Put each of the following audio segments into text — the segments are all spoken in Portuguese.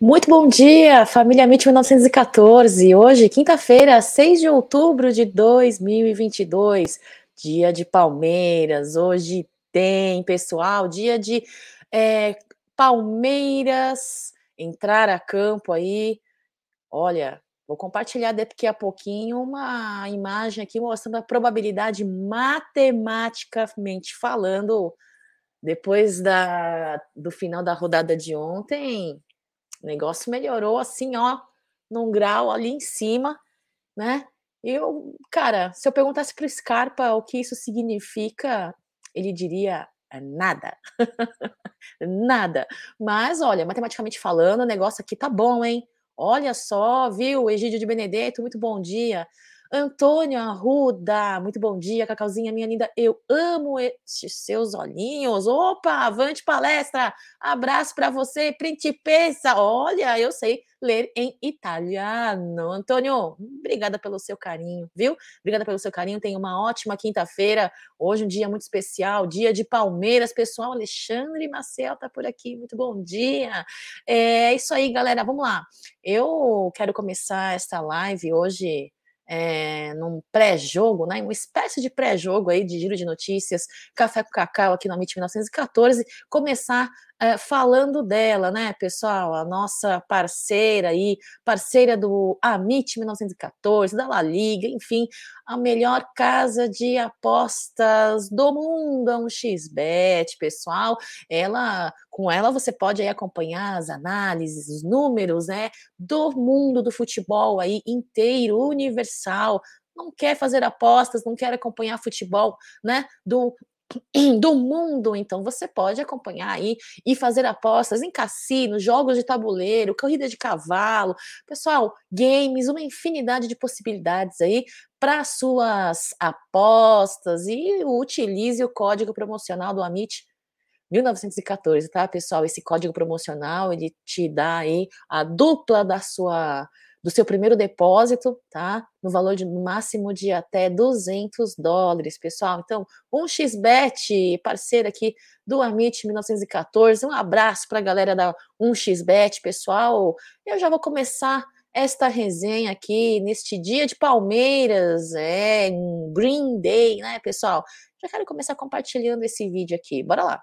Muito bom dia, família MIT 1914. Hoje, quinta-feira, 6 de outubro de 2022, dia de Palmeiras. Hoje tem, pessoal, dia de é, Palmeiras entrar a campo aí. Olha, vou compartilhar daqui a pouquinho uma imagem aqui mostrando a probabilidade matematicamente falando. Depois da, do final da rodada de ontem, o negócio melhorou assim, ó, num grau ali em cima, né? Eu, cara, se eu perguntasse para o Scarpa o que isso significa, ele diria é nada. nada. Mas, olha, matematicamente falando, o negócio aqui tá bom, hein? Olha só, viu? Egídio de Benedetto, muito bom dia. Antônio Arruda, muito bom dia, Cacauzinha, minha linda. Eu amo esses seus olhinhos. Opa, avante palestra. Abraço para você, principessa. Olha, eu sei ler em italiano. Antônio, obrigada pelo seu carinho, viu? Obrigada pelo seu carinho. Tenha uma ótima quinta-feira. Hoje um dia muito especial, dia de Palmeiras, pessoal. Alexandre Maciel tá por aqui. Muito bom dia. É isso aí, galera. Vamos lá. Eu quero começar esta live hoje é, num pré-jogo, né, uma espécie de pré-jogo aí de giro de notícias, Café com Cacau aqui no MIT 1914, começar é, falando dela, né, pessoal, a nossa parceira aí, parceira do Amit 1914, da La Liga, enfim, a melhor casa de apostas do mundo, um XBet, pessoal. Ela, com ela você pode aí acompanhar as análises, os números, né, do mundo do futebol aí inteiro, universal. Não quer fazer apostas, não quer acompanhar futebol, né, do do mundo, então você pode acompanhar aí e fazer apostas em cassino, jogos de tabuleiro, corrida de cavalo, pessoal, games, uma infinidade de possibilidades aí para suas apostas e utilize o código promocional do Amit 1914, tá, pessoal? Esse código promocional ele te dá aí a dupla da sua do seu primeiro depósito, tá? No valor de no máximo de até 200 dólares, pessoal. Então, um xbet, parceiro aqui do Amit 1914. Um abraço para a galera da 1xbet, pessoal. Eu já vou começar esta resenha aqui neste dia de Palmeiras, é, um Green Day, né, pessoal? Já quero começar compartilhando esse vídeo aqui. Bora lá.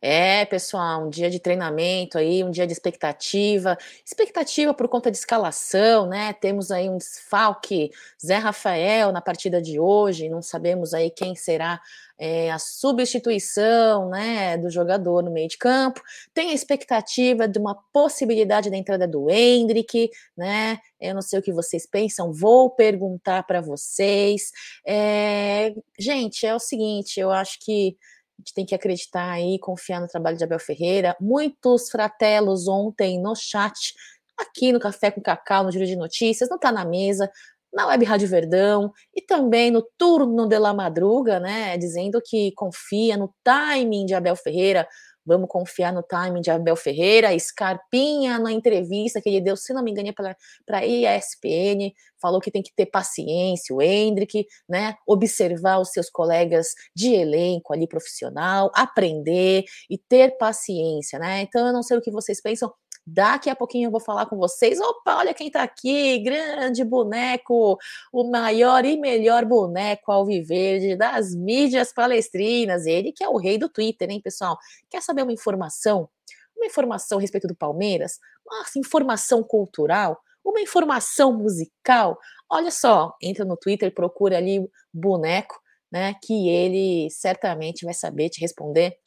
É, pessoal, um dia de treinamento aí, um dia de expectativa, expectativa por conta de escalação, né? Temos aí um desfalque, Zé Rafael na partida de hoje, não sabemos aí quem será é, a substituição, né, do jogador no meio de campo. Tem a expectativa de uma possibilidade da entrada do Hendrick, né? Eu não sei o que vocês pensam, vou perguntar para vocês. É, gente, é o seguinte, eu acho que a gente tem que acreditar aí, confiar no trabalho de Abel Ferreira. Muitos fratelos ontem no chat, aqui no Café com Cacau, no Giro de Notícias, não está na mesa, na Web Rádio Verdão e também no Turno de la Madruga, né, dizendo que confia no timing de Abel Ferreira, Vamos confiar no timing de Abel Ferreira. Scarpinha, na entrevista que ele deu, se não me engano, é para a ESPN, falou que tem que ter paciência, o Hendrick, né? Observar os seus colegas de elenco ali profissional, aprender e ter paciência, né? Então, eu não sei o que vocês pensam. Daqui a pouquinho eu vou falar com vocês. Opa, olha quem tá aqui, grande boneco, o maior e melhor boneco alviverde das mídias palestrinas. Ele que é o rei do Twitter, hein, pessoal? Quer saber uma informação? Uma informação a respeito do Palmeiras? Nossa, informação cultural? Uma informação musical? Olha só, entra no Twitter, procura ali boneco, né? Que ele certamente vai saber te responder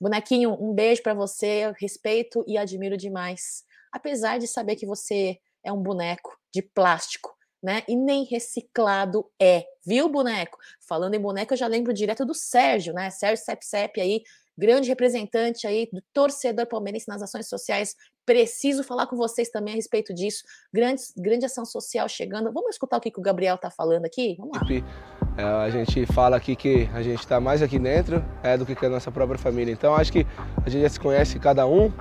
Bonequinho, um beijo para você, respeito e admiro demais. Apesar de saber que você é um boneco de plástico, né? E nem reciclado é, viu, boneco? Falando em boneco, eu já lembro direto do Sérgio, né? Sérgio Sepsep aí, grande representante aí do torcedor palmeirense nas ações sociais. Preciso falar com vocês também a respeito disso. Grande, grande ação social chegando. Vamos escutar o que, que o Gabriel tá falando aqui? Vamos lá. É, a gente fala aqui que a gente está mais aqui dentro é, do que a nossa própria família. Então acho que a gente já se conhece cada um,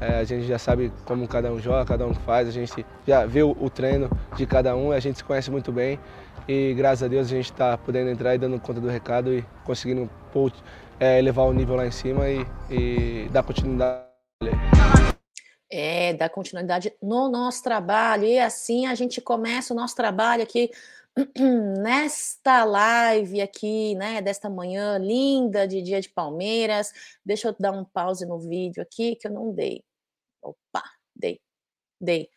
é, a gente já sabe como cada um joga, cada um faz, a gente já viu o treino de cada um, a gente se conhece muito bem e graças a Deus a gente está podendo entrar e dando conta do recado e conseguindo é, elevar o nível lá em cima e, e dar continuidade. É, dar continuidade no nosso trabalho e assim a gente começa o nosso trabalho aqui nesta live aqui, né, desta manhã linda de dia de Palmeiras. Deixa eu dar um pause no vídeo aqui que eu não dei. Opa, dei, dei.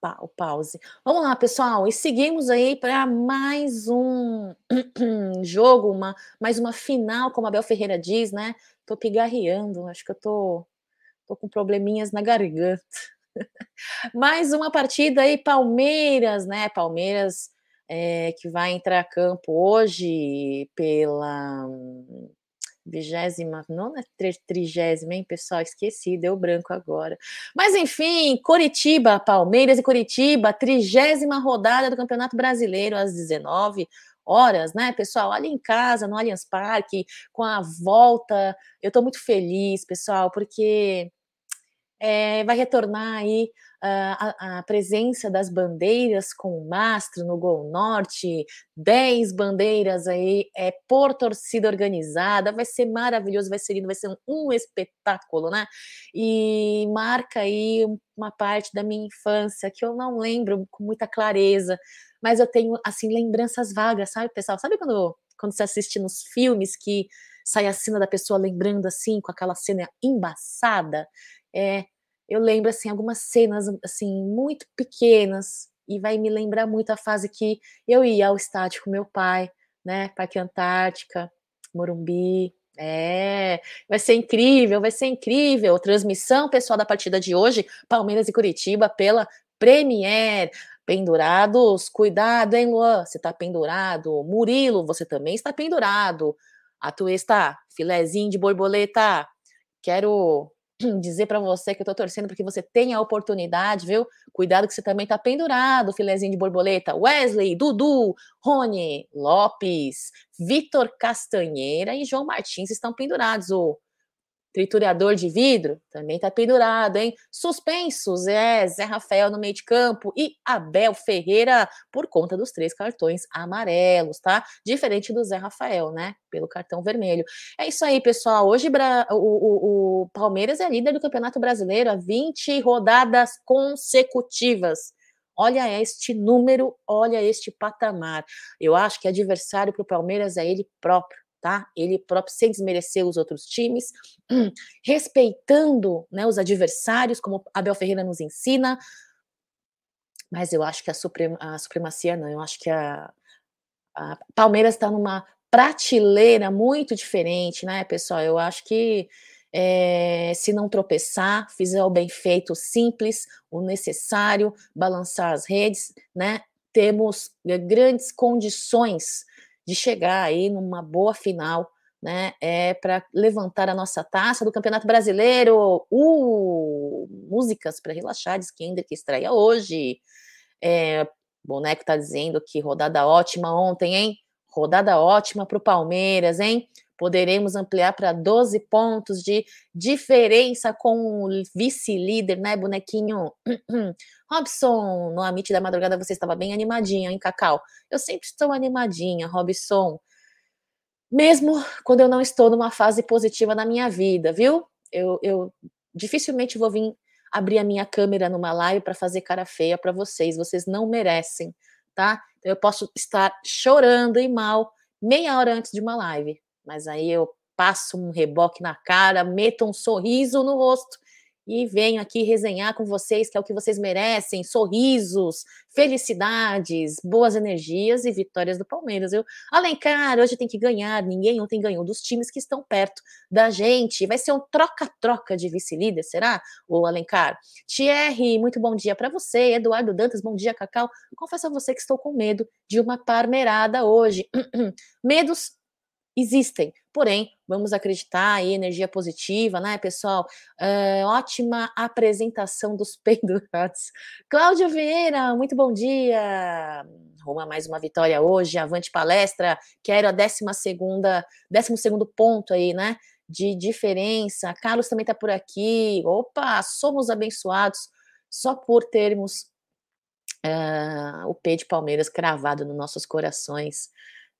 pa, o pause. Vamos lá, pessoal, e seguimos aí para mais um jogo, uma, mais uma final, como a Bel Ferreira diz, né? Tô pigarreando, acho que eu tô, tô com probleminhas na garganta. mais uma partida aí, Palmeiras, né? Palmeiras é, que vai entrar a campo hoje pela vigésima, não é trigésima, hein, pessoal? Esqueci, deu branco agora. Mas enfim, Coritiba, Palmeiras e Coritiba, trigésima rodada do Campeonato Brasileiro às 19 horas, né, pessoal? Ali em casa, no Allianz Parque, com a volta. Eu tô muito feliz, pessoal, porque é, vai retornar aí a, a, presença das bandeiras com mastro no Gol Norte, 10 bandeiras aí é, por torcida organizada, vai ser maravilhoso, vai ser lindo, vai ser um, um espetáculo, né? E marca aí uma parte da minha infância que eu não lembro com muita clareza, mas eu tenho, assim, lembranças vagas, sabe, pessoal? Sabe quando, quando você assiste nos filmes que sai a cena da pessoa lembrando assim, com aquela cena embaçada? É, eu lembro assim algumas cenas assim muito pequenas e vai me lembrar muito a fase que eu ia ao estádio com meu pai, né, Parque Antártica, Morumbi, é, vai ser incrível, vai ser incrível. Transmissão pessoal da partida de hoje, Palmeiras e Curitiba pela Premier. Pendurados, cuidado, hein, Luan? Você tá pendurado. Murilo, você também está pendurado. A tua está filezinho de borboleta. Quero dizer para você que eu tô torcendo porque você tenha a oportunidade, viu? Cuidado que você também tá pendurado, filezinho de borboleta. Wesley, Dudu, Rony, Lopes, Vitor Castanheira e João Martins estão pendurados. O Triturador de vidro também tá pendurado, hein? Suspensos é Zé Rafael no meio de campo e Abel Ferreira por conta dos três cartões amarelos, tá? Diferente do Zé Rafael, né? Pelo cartão vermelho. É isso aí, pessoal. Hoje o, o, o Palmeiras é líder do Campeonato Brasileiro há 20 rodadas consecutivas. Olha este número, olha este patamar. Eu acho que adversário para o Palmeiras é ele próprio tá? Ele próprio sem desmerecer os outros times, respeitando né, os adversários, como Abel Ferreira nos ensina. Mas eu acho que a, suprema, a supremacia não, eu acho que a, a Palmeiras está numa prateleira muito diferente, né, pessoal? Eu acho que é, se não tropeçar, fizer o bem feito, simples, o necessário, balançar as redes, né? Temos grandes condições de chegar aí numa boa final, né? É para levantar a nossa taça do Campeonato Brasileiro. Uh, músicas para relaxar, diz que estreia hoje. É, Boneco tá dizendo que rodada ótima ontem, hein? Rodada ótima para o Palmeiras, hein? Poderemos ampliar para 12 pontos de diferença com o vice-líder, né, bonequinho? Robson, no Amit da Madrugada você estava bem animadinha, hein, Cacau? Eu sempre estou animadinha, Robson. Mesmo quando eu não estou numa fase positiva na minha vida, viu? Eu, eu dificilmente vou vir abrir a minha câmera numa live para fazer cara feia para vocês. Vocês não merecem, tá? Eu posso estar chorando e mal meia hora antes de uma live mas aí eu passo um reboque na cara, meto um sorriso no rosto e venho aqui resenhar com vocês, que é o que vocês merecem: sorrisos, felicidades, boas energias e vitórias do Palmeiras. Eu, Alencar, hoje tem que ganhar, ninguém ontem ganhou dos times que estão perto da gente. Vai ser um troca-troca de vice-líder, será? O Alencar. Thierry, muito bom dia para você. Eduardo Dantas, bom dia, Cacau. Confesso a você que estou com medo de uma parmeirada hoje. Medos existem. Porém, vamos acreditar em energia positiva, né, pessoal? Uh, ótima apresentação dos pendurados. Cláudia Vieira, muito bom dia. Roma mais uma vitória hoje, avante palestra. Quero a décima segunda, décimo segundo ponto aí, né? De diferença. Carlos também está por aqui. Opa, somos abençoados só por termos uh, o P de Palmeiras cravado nos nossos corações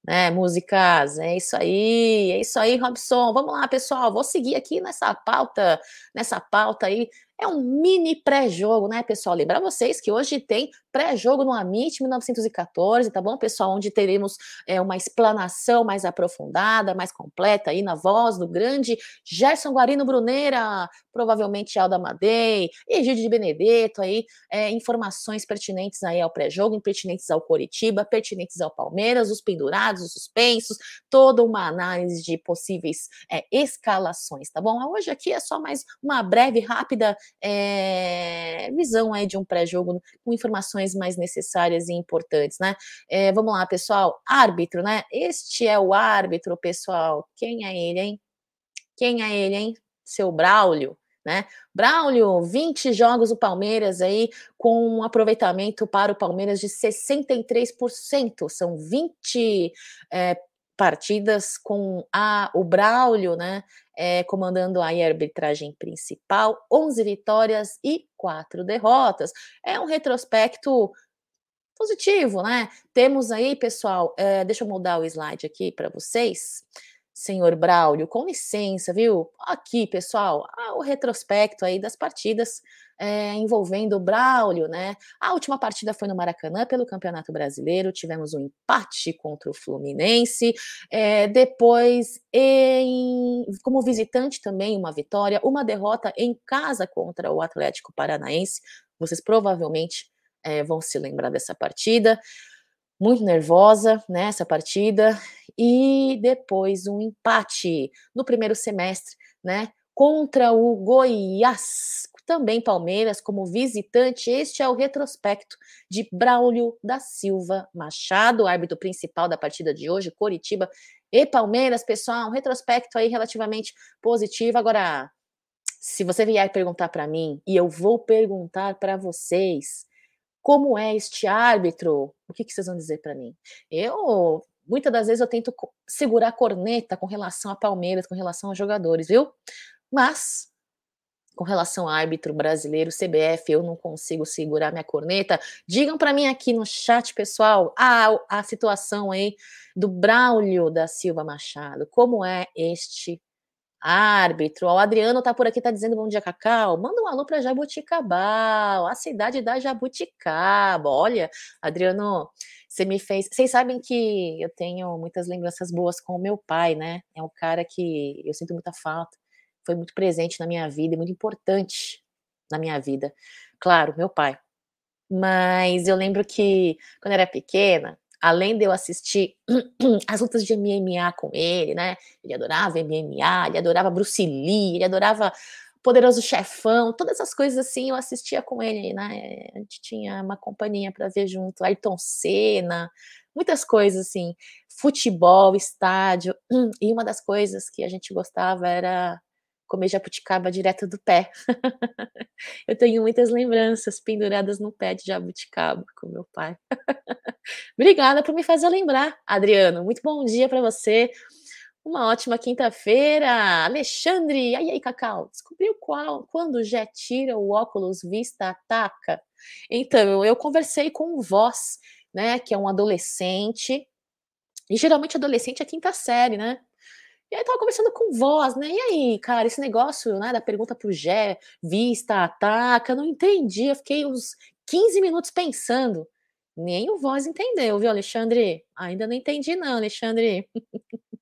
né? Músicas, é isso aí, é isso aí, Robson. Vamos lá, pessoal. Vou seguir aqui nessa pauta, nessa pauta aí é um mini pré-jogo, né, pessoal? Lembrar vocês que hoje tem pré-jogo no Amit 1914, tá bom, pessoal? Onde teremos é, uma explanação mais aprofundada, mais completa aí na voz do grande Gerson Guarino Bruneira, provavelmente Alda Madei, Egídio de Benedetto aí, é, informações pertinentes aí ao pré-jogo, pertinentes ao Coritiba, pertinentes ao Palmeiras, os pendurados, os suspensos, toda uma análise de possíveis é, escalações, tá bom? Hoje aqui é só mais uma breve, rápida é, visão aí de um pré-jogo com informações mais necessárias e importantes, né? É, vamos lá, pessoal. Árbitro, né? Este é o árbitro, pessoal. Quem é ele, hein? Quem é ele, hein? Seu Braulio. Né? Braulio, 20 jogos o Palmeiras aí, com um aproveitamento para o Palmeiras de 63%. São 20 é, partidas com a, o Braulio, né? É, comandando a arbitragem principal, 11 vitórias e 4 derrotas. É um retrospecto positivo, né? Temos aí, pessoal, é, deixa eu mudar o slide aqui para vocês. Senhor Braulio, com licença, viu? Aqui, pessoal, o retrospecto aí das partidas é, envolvendo o Braulio, né? A última partida foi no Maracanã pelo Campeonato Brasileiro, tivemos um empate contra o Fluminense, é, depois em, como visitante também uma vitória, uma derrota em casa contra o Atlético Paranaense. Vocês provavelmente é, vão se lembrar dessa partida. Muito nervosa nessa né, partida, e depois um empate no primeiro semestre, né? Contra o Goiás, também Palmeiras como visitante. Este é o retrospecto de Braulio da Silva Machado, árbitro principal da partida de hoje, Coritiba e Palmeiras, pessoal. Um retrospecto aí relativamente positivo. Agora, se você vier perguntar para mim, e eu vou perguntar para vocês, como é este árbitro? O que, que vocês vão dizer para mim? Eu muitas das vezes eu tento segurar a corneta com relação a Palmeiras, com relação aos jogadores, viu? Mas com relação ao árbitro brasileiro, CBF, eu não consigo segurar minha corneta. Digam para mim aqui no chat, pessoal, a, a situação aí do Braulio da Silva Machado. Como é este árbitro? O Adriano tá por aqui, tá dizendo bom dia, Cacau. Manda um alô para Jabuticabal, a cidade da Jabuticaba. Olha, Adriano, você me fez. Vocês sabem que eu tenho muitas lembranças boas com o meu pai, né? É um cara que eu sinto muita falta foi muito presente na minha vida e muito importante na minha vida. Claro, meu pai. Mas eu lembro que quando eu era pequena, além de eu assistir as lutas de MMA com ele, né? Ele adorava MMA, ele adorava Bruce Lee, ele adorava Poderoso Chefão, todas essas coisas assim eu assistia com ele, né? A gente tinha uma companhia para ver junto, Ayrton Senna, muitas coisas assim, futebol, estádio, e uma das coisas que a gente gostava era comer jabuticaba direto do pé. eu tenho muitas lembranças penduradas no pé de jabuticaba com meu pai. Obrigada por me fazer lembrar, Adriano. Muito bom dia para você. Uma ótima quinta-feira. Alexandre, aí aí, Cacau, descobriu qual, quando o Jé tira o óculos vista ataca? Então, eu conversei com o Voz, né, que é um adolescente, e geralmente adolescente é quinta série, né? E aí tava conversando com voz, né? E aí, cara, esse negócio, né, da pergunta pro Gé, vista, ataca, não entendi. Eu fiquei uns 15 minutos pensando. Nem o voz entendeu, viu, Alexandre? Ainda não entendi, não, Alexandre.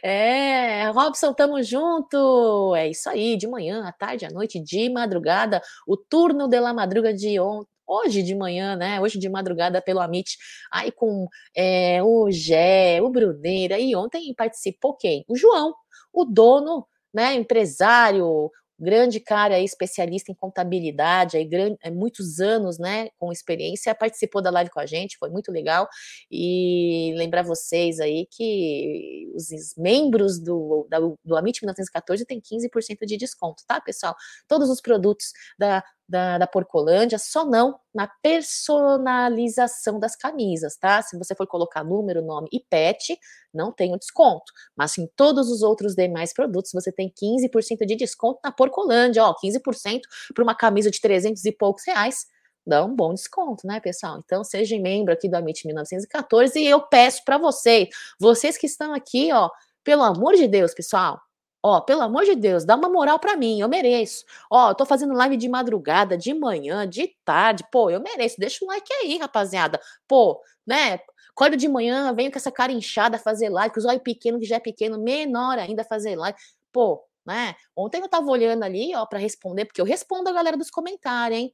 É, Robson, tamo junto. É isso aí, de manhã, à tarde, à noite, de madrugada, o turno de la madruga de ontem hoje de manhã, né? Hoje de madrugada pelo Amit, aí com é, o Gé, o Bruneira, e ontem participou quem? O João, o dono, né? Empresário, grande cara especialista em contabilidade, aí grande, é, muitos anos, né, com experiência, participou da live com a gente, foi muito legal. E lembrar vocês aí que os membros do, da, do Amit 1914 têm 15% de desconto, tá, pessoal? Todos os produtos da da, da Porcolândia, só não na personalização das camisas, tá? Se você for colocar número, nome e pet, não tem o desconto. Mas em todos os outros demais produtos, você tem 15% de desconto na Porcolândia, ó, 15% para uma camisa de 300 e poucos reais, dá um bom desconto, né, pessoal? Então, seja membro aqui do Amit 1914 e eu peço para vocês, vocês que estão aqui, ó, pelo amor de Deus, pessoal, Ó, pelo amor de Deus, dá uma moral para mim, eu mereço. Ó, eu tô fazendo live de madrugada, de manhã, de tarde. Pô, eu mereço. Deixa um like aí, rapaziada. Pô, né? Acordo de manhã, venho com essa cara inchada fazer live, com os olhos pequenos, que já é pequeno, menor ainda fazer live. Pô, né? Ontem eu tava olhando ali, ó, para responder, porque eu respondo a galera dos comentários, hein?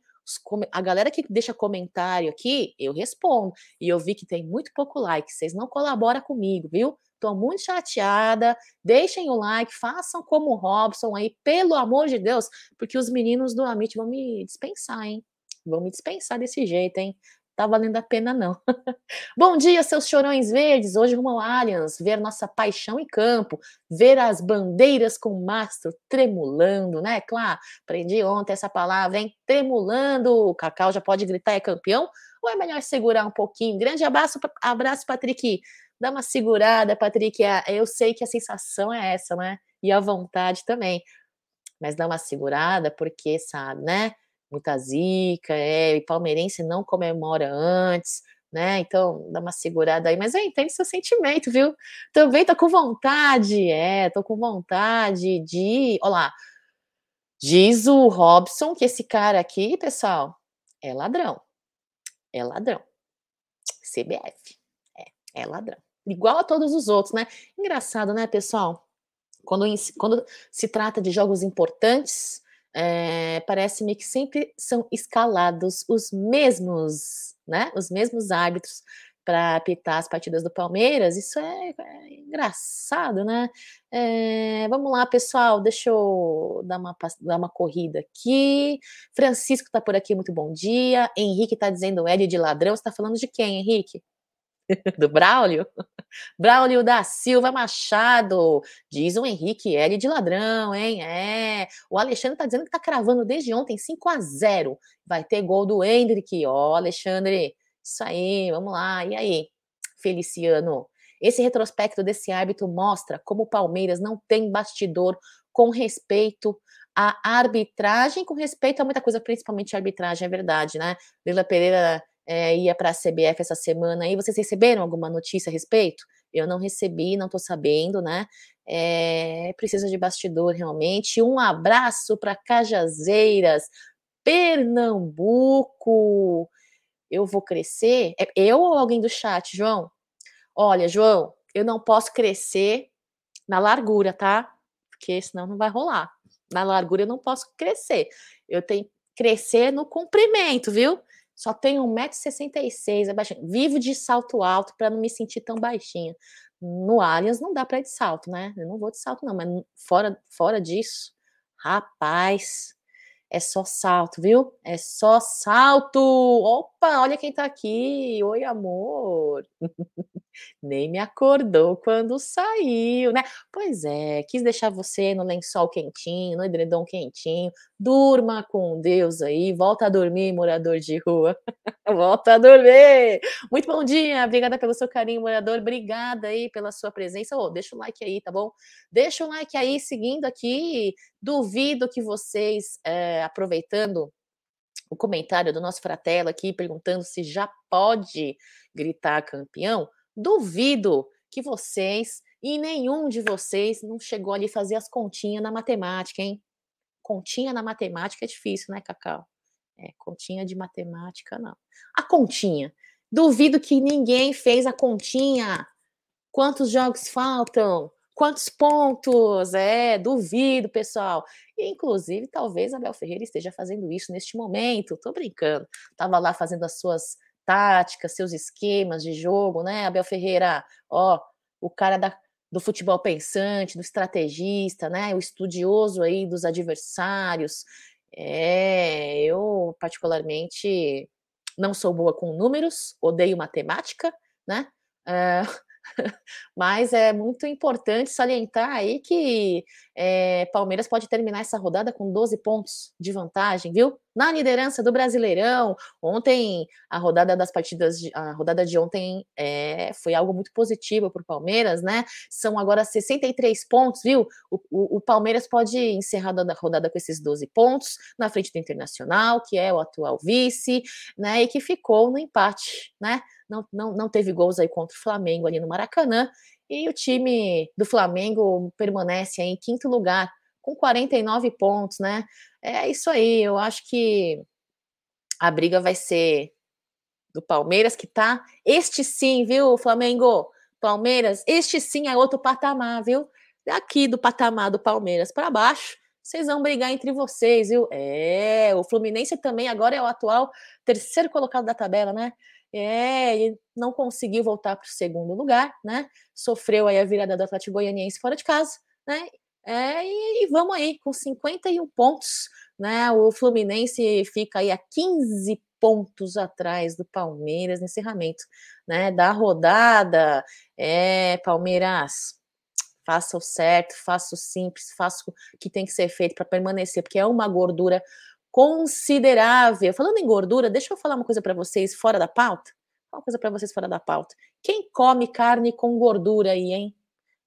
a galera que deixa comentário aqui, eu respondo. E eu vi que tem muito pouco like. Vocês não colaboram comigo, viu? Estou muito chateada. Deixem o like, façam como o Robson aí, pelo amor de Deus, porque os meninos do Amit vão me dispensar, hein? Vão me dispensar desse jeito, hein? Tá valendo a pena, não. Bom dia, seus chorões verdes. Hoje rumo ao Allianz, ver nossa paixão em campo, ver as bandeiras com mastro tremulando, né? Claro, aprendi ontem essa palavra, hein? Tremulando. O Cacau já pode gritar é campeão? Ou é melhor segurar um pouquinho? Grande abraço, abraço, Patrick dá uma segurada, Patrick. Eu sei que a sensação é essa, né? E a vontade também. Mas dá uma segurada, porque, sabe, né? Muita zica, é, e palmeirense não comemora antes, né? Então, dá uma segurada aí. Mas eu entendo seu sentimento, viu? Também tô com vontade, é, tô com vontade de. Olha lá. Diz o Robson que esse cara aqui, pessoal, é ladrão. É ladrão. CBF. É, é ladrão igual a todos os outros, né? Engraçado, né, pessoal? Quando, quando se trata de jogos importantes, é, parece-me que sempre são escalados os mesmos, né? Os mesmos árbitros para apitar as partidas do Palmeiras. Isso é, é engraçado, né? É, vamos lá, pessoal. Deixa eu dar uma, dar uma corrida aqui. Francisco está por aqui, muito bom dia. Henrique está dizendo L de ladrão. Você está falando de quem, Henrique? do Braulio? Braulio da Silva Machado, diz o Henrique L de ladrão, hein? É. O Alexandre tá dizendo que tá cravando desde ontem 5 a 0. Vai ter gol do Hendrick, ó, Alexandre. Isso aí, vamos lá. E aí, Feliciano? Esse retrospecto desse árbitro mostra como o Palmeiras não tem bastidor com respeito à arbitragem, com respeito a muita coisa, principalmente a arbitragem, é verdade, né? Lila Pereira é, ia para a CBF essa semana aí. Vocês receberam alguma notícia a respeito? Eu não recebi, não estou sabendo, né? É, precisa de bastidor realmente. Um abraço para Cajazeiras, Pernambuco. Eu vou crescer? É eu ou alguém do chat, João? Olha, João, eu não posso crescer na largura, tá? Porque senão não vai rolar. Na largura eu não posso crescer. Eu tenho que crescer no comprimento, viu? Só tenho 1,66m, é baixinho. Vivo de salto alto para não me sentir tão baixinha. No Allianz não dá para ir de salto, né? Eu não vou de salto, não, mas fora, fora disso, rapaz, é só salto, viu? É só salto. Opa, olha quem tá aqui. Oi, amor. Nem me acordou quando saiu, né? Pois é, quis deixar você no lençol quentinho, no edredom quentinho. Durma com Deus aí. Volta a dormir, morador de rua. Volta a dormir. Muito bom dia. Obrigada pelo seu carinho, morador. Obrigada aí pela sua presença. Oh, deixa o like aí, tá bom? Deixa o like aí, seguindo aqui. Duvido que vocês, é, aproveitando o comentário do nosso fratelo aqui, perguntando se já pode gritar campeão, duvido que vocês e nenhum de vocês não chegou ali fazer as continhas na matemática, hein? Continha na matemática é difícil, né, Cacau? É, continha de matemática, não. A continha. Duvido que ninguém fez a continha. Quantos jogos faltam? Quantos pontos? É, duvido, pessoal. Inclusive, talvez Abel Ferreira esteja fazendo isso neste momento. Tô brincando. Tava lá fazendo as suas táticas, seus esquemas de jogo, né? Abel Ferreira, ó, o cara da, do futebol pensante, do estrategista, né? O estudioso aí dos adversários. É, eu particularmente não sou boa com números, odeio matemática, né? É, Mas é muito importante salientar aí que é, Palmeiras pode terminar essa rodada com 12 pontos de vantagem, viu? Na liderança do Brasileirão. Ontem, a rodada das partidas, de, a rodada de ontem é, foi algo muito positivo para o Palmeiras, né? São agora 63 pontos, viu? O, o, o Palmeiras pode encerrar a rodada com esses 12 pontos na frente do Internacional, que é o atual vice, né? E que ficou no empate, né? não, não, não teve gols aí contra o Flamengo ali no Maracanã. E o time do Flamengo permanece em quinto lugar, com 49 pontos, né? É isso aí, eu acho que a briga vai ser do Palmeiras, que tá. Este sim, viu, Flamengo? Palmeiras, este sim é outro patamar, viu? Daqui do patamar do Palmeiras para baixo, vocês vão brigar entre vocês, viu? É, o Fluminense também agora é o atual terceiro colocado da tabela, né? É, ele não conseguiu voltar para o segundo lugar, né? Sofreu aí a virada do Atlético Goianiense fora de casa, né? É, e, e, vamos aí, com 51 pontos, né? O Fluminense fica aí a 15 pontos atrás do Palmeiras no encerramento, né? Da rodada. É, Palmeiras, faça o certo, faça o simples, faça o que tem que ser feito para permanecer, porque é uma gordura considerável. Falando em gordura, deixa eu falar uma coisa para vocês fora da pauta. Uma coisa para vocês fora da pauta. Quem come carne com gordura aí, hein?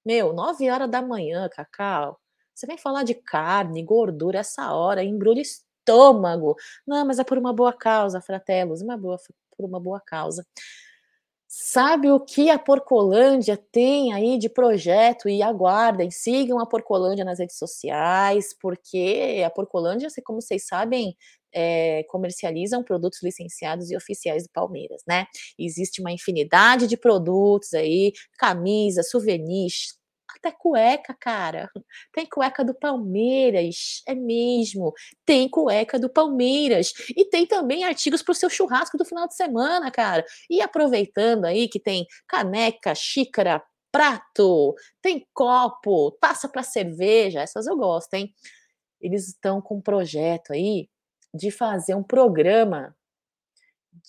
Meu, 9 horas da manhã, Cacau. Você vem falar de carne, gordura essa hora, embrulha estômago. Não, mas é por uma boa causa, fratelos, uma boa, por uma boa causa. Sabe o que a Porcolândia tem aí de projeto? E aguardem, sigam a Porcolândia nas redes sociais, porque a Porcolândia, como vocês sabem, é, comercializam produtos licenciados e oficiais do Palmeiras, né? Existe uma infinidade de produtos aí, camisas, souvenirs, até cueca, cara. Tem cueca do Palmeiras, é mesmo. Tem cueca do Palmeiras. E tem também artigos para o seu churrasco do final de semana, cara. E aproveitando aí que tem caneca, xícara, prato, tem copo, taça para cerveja, essas eu gosto, hein? Eles estão com um projeto aí de fazer um programa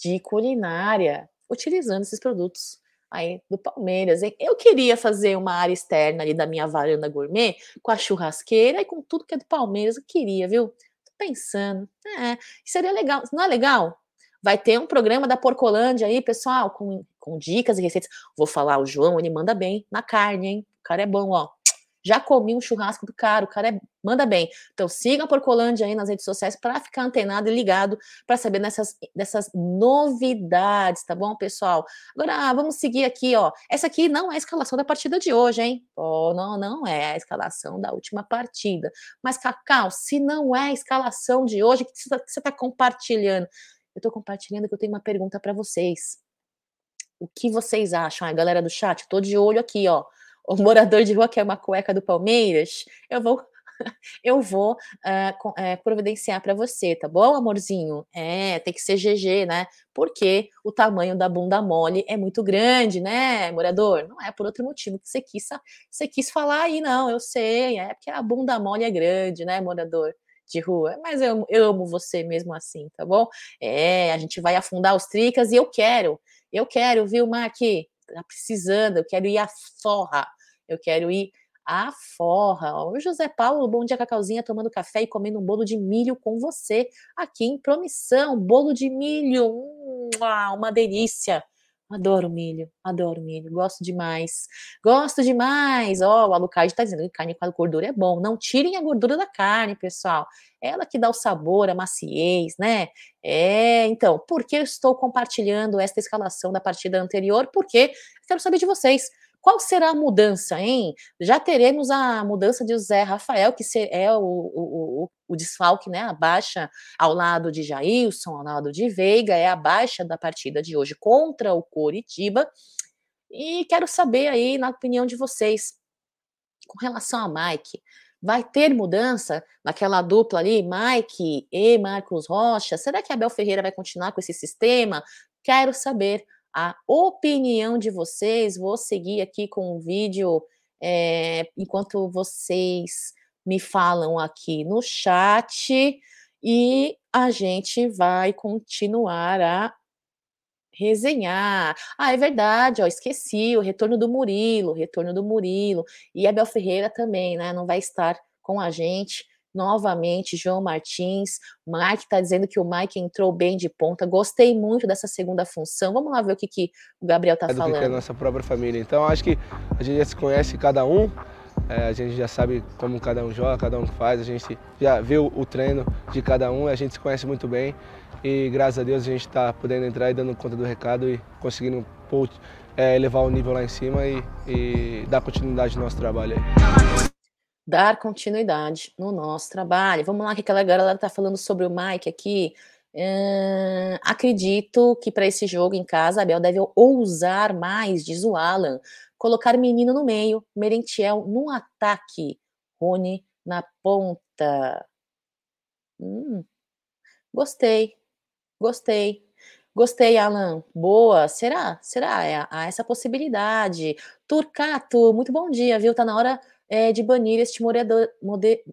de culinária utilizando esses produtos aí do Palmeiras, hein? Eu queria fazer uma área externa ali da minha varanda gourmet com a churrasqueira e com tudo que é do Palmeiras. Eu queria, viu? Tô pensando. É, seria legal. Não é legal? Vai ter um programa da Porcolândia aí, pessoal, com, com dicas e receitas. Vou falar, o João, ele manda bem na carne, hein? O cara é bom, ó. Já comi um churrasco do cara, o cara é, manda bem. Então sigam a Porcolândia aí nas redes sociais para ficar antenado e ligado para saber dessas, dessas novidades, tá bom, pessoal? Agora vamos seguir aqui, ó.Essa aqui não é a escalação da partida de hoje, hein? Oh, não, não é a escalação da última partida. Mas, Cacau, se não é a escalação de hoje, o que você está tá compartilhando? Eu estou compartilhando que eu tenho uma pergunta para vocês. O que vocês acham? A galera do chat, estou de olho aqui, ó o morador de rua quer uma cueca do Palmeiras, eu vou eu vou uh, providenciar para você, tá bom, amorzinho? É, tem que ser GG, né? Porque o tamanho da bunda mole é muito grande, né, morador? Não é por outro motivo que você quis, você quis falar aí, não, eu sei, é porque a bunda mole é grande, né, morador? de rua, mas eu, eu amo você mesmo assim, tá bom? É, a gente vai afundar os tricas e eu quero, eu quero, viu, Mark? Tá precisando, eu quero ir à forra eu quero ir à forra. O José Paulo, bom dia, Cacauzinha, tomando café e comendo um bolo de milho com você aqui em Promissão. Bolo de milho, uma delícia. Adoro milho, adoro milho, gosto demais. Gosto demais. Ó, oh, o Alucard tá dizendo que carne com gordura é bom. Não tirem a gordura da carne, pessoal. Ela que dá o sabor, a maciez, né? É, então, por que eu estou compartilhando esta escalação da partida anterior? Porque quero saber de vocês. Qual será a mudança, hein? Já teremos a mudança de Zé Rafael, que é o, o, o, o desfalque, né? A baixa ao lado de Jailson, ao lado de Veiga, é a baixa da partida de hoje contra o Coritiba. E quero saber aí, na opinião de vocês, com relação a Mike, vai ter mudança naquela dupla ali, Mike e Marcos Rocha? Será que Abel Ferreira vai continuar com esse sistema? Quero saber a opinião de vocês. Vou seguir aqui com o vídeo é, enquanto vocês me falam aqui no chat e a gente vai continuar a resenhar. Ah, é verdade, ó, esqueci o retorno do Murilo, retorno do Murilo. E Abel Ferreira também, né? Não vai estar com a gente novamente, João Martins. Mike está dizendo que o Mike entrou bem de ponta. Gostei muito dessa segunda função. Vamos lá ver o que, que o Gabriel está é falando. Do que é a nossa própria família. Então, acho que a gente já se conhece cada um. É, a gente já sabe como cada um joga, cada um faz, a gente já viu o treino de cada um, a gente se conhece muito bem e graças a Deus a gente está podendo entrar e dando conta do recado e conseguindo é, elevar o nível lá em cima e, e dar continuidade no nosso trabalho aí. Dar continuidade no nosso trabalho. Vamos lá, que aquela galera está falando sobre o Mike aqui. Acredito que para esse jogo em casa, Abel deve ousar mais, diz o Alan. Colocar menino no meio, Merentiel no ataque, Rony na ponta. Hum, gostei, gostei. Gostei, Alan. Boa. Será? Será? É, há essa possibilidade. Turcato, muito bom dia, viu? Tá na hora é, de banir este morador, mode,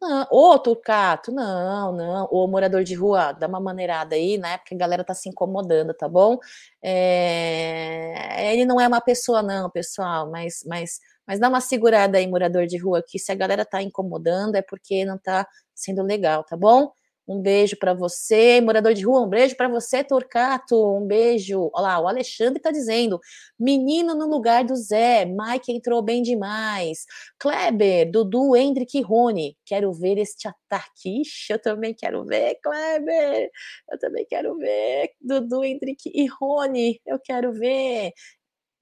não, ô Turcato, não, não. Ô morador de rua, dá uma maneirada aí, né? Porque a galera tá se incomodando, tá bom? É... Ele não é uma pessoa, não, pessoal, mas, mas, mas dá uma segurada aí, morador de rua, que se a galera tá incomodando é porque não tá sendo legal, tá bom? Um beijo para você, morador de rua. Um beijo para você, Torcato. Um beijo. Olha lá, o Alexandre está dizendo: menino no lugar do Zé. Mike entrou bem demais. Kleber, Dudu, Hendrick e Rony. Quero ver este ataque. Ixi, eu também quero ver, Kleber. Eu também quero ver. Dudu, Hendrick e Rony. Eu quero ver.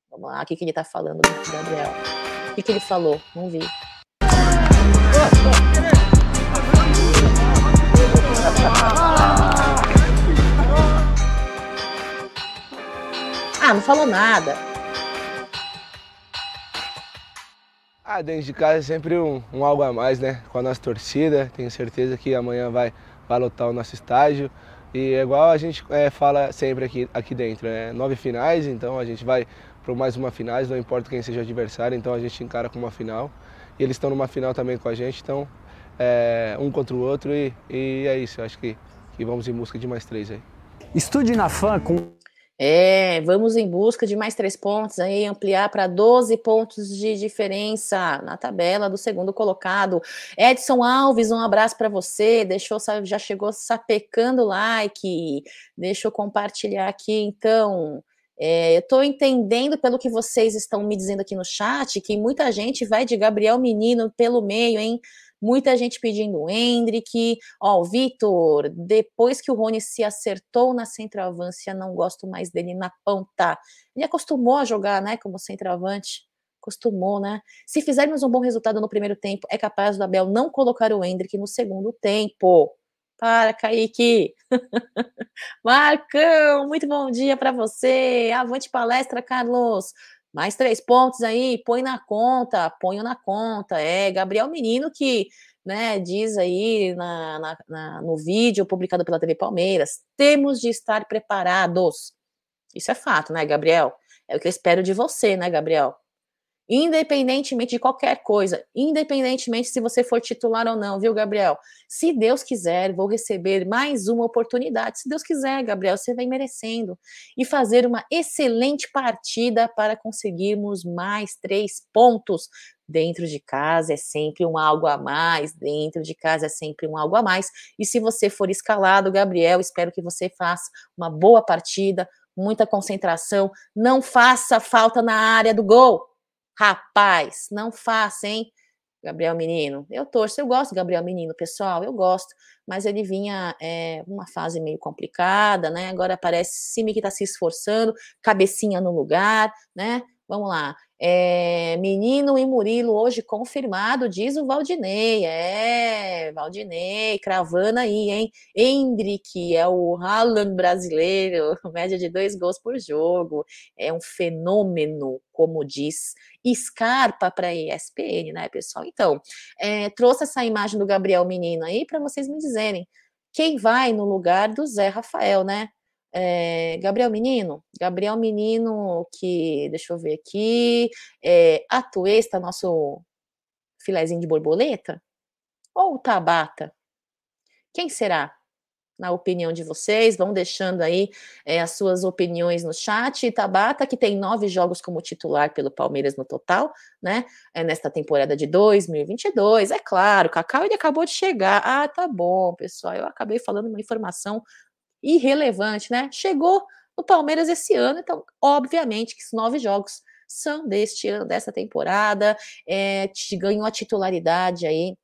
Vamos lá, o que, que ele está falando, Gabriel? O que, que ele falou? Vamos ver. Ah, não falou nada. Ah, dentro de casa é sempre um, um, algo a mais, né? Com a nossa torcida. Tenho certeza que amanhã vai, vai lotar o nosso estágio. E é igual a gente é, fala sempre aqui, aqui dentro, é nove finais, então a gente vai para mais uma finais, não importa quem seja o adversário, então a gente encara com uma final. E eles estão numa final também com a gente, então é, um contra o outro e, e é isso. Eu acho que, que vamos em busca de mais três aí. Estude na FAM com é, vamos em busca de mais três pontos aí, ampliar para 12 pontos de diferença na tabela do segundo colocado. Edson Alves, um abraço para você. Deixou, já chegou sapecando o like. Deixa eu compartilhar aqui, então. É, eu estou entendendo pelo que vocês estão me dizendo aqui no chat que muita gente vai de Gabriel Menino pelo meio, hein? Muita gente pedindo o Hendrick. Ó, o Vitor, depois que o Rony se acertou na centroavância, não gosto mais dele na ponta. Ele acostumou a jogar, né, como centroavante. Acostumou, né? Se fizermos um bom resultado no primeiro tempo, é capaz do Abel não colocar o Hendrick no segundo tempo. Para, Kaique. Marcão, muito bom dia para você. Avante palestra, Carlos. Mais três pontos aí, põe na conta, ponho na conta. É, Gabriel Menino que né, diz aí na, na, na, no vídeo publicado pela TV Palmeiras, temos de estar preparados. Isso é fato, né, Gabriel? É o que eu espero de você, né, Gabriel? Independentemente de qualquer coisa, independentemente se você for titular ou não, viu, Gabriel? Se Deus quiser, vou receber mais uma oportunidade. Se Deus quiser, Gabriel, você vem merecendo. E fazer uma excelente partida para conseguirmos mais três pontos. Dentro de casa é sempre um algo a mais, dentro de casa é sempre um algo a mais. E se você for escalado, Gabriel, espero que você faça uma boa partida, muita concentração, não faça falta na área do gol Rapaz, não faça, hein? Gabriel Menino. Eu torço, eu gosto do Gabriel Menino, pessoal, eu gosto, mas ele vinha é, uma fase meio complicada, né? Agora parece Simi que está se esforçando, cabecinha no lugar, né? Vamos lá. É, Menino e Murilo hoje confirmado, diz o Valdinei. É, Valdinei, cravando aí, hein? Hendrick é o Haaland brasileiro, média de dois gols por jogo. É um fenômeno, como diz Scarpa para ESPN, né, pessoal? Então, é, trouxe essa imagem do Gabriel Menino aí para vocês me dizerem quem vai no lugar do Zé Rafael, né? É, Gabriel Menino, Gabriel Menino, que deixa eu ver aqui, é, Atuesta, nosso filezinho de borboleta, ou Tabata? Quem será? Na opinião de vocês, vão deixando aí é, as suas opiniões no chat. Tabata, que tem nove jogos como titular pelo Palmeiras no total, né? É nesta temporada de 2022. É claro, Cacau ele acabou de chegar. Ah, tá bom, pessoal. Eu acabei falando uma informação irrelevante, né? Chegou no Palmeiras esse ano, então, obviamente, que os nove jogos são deste ano, dessa temporada, é, ganhou a titularidade aí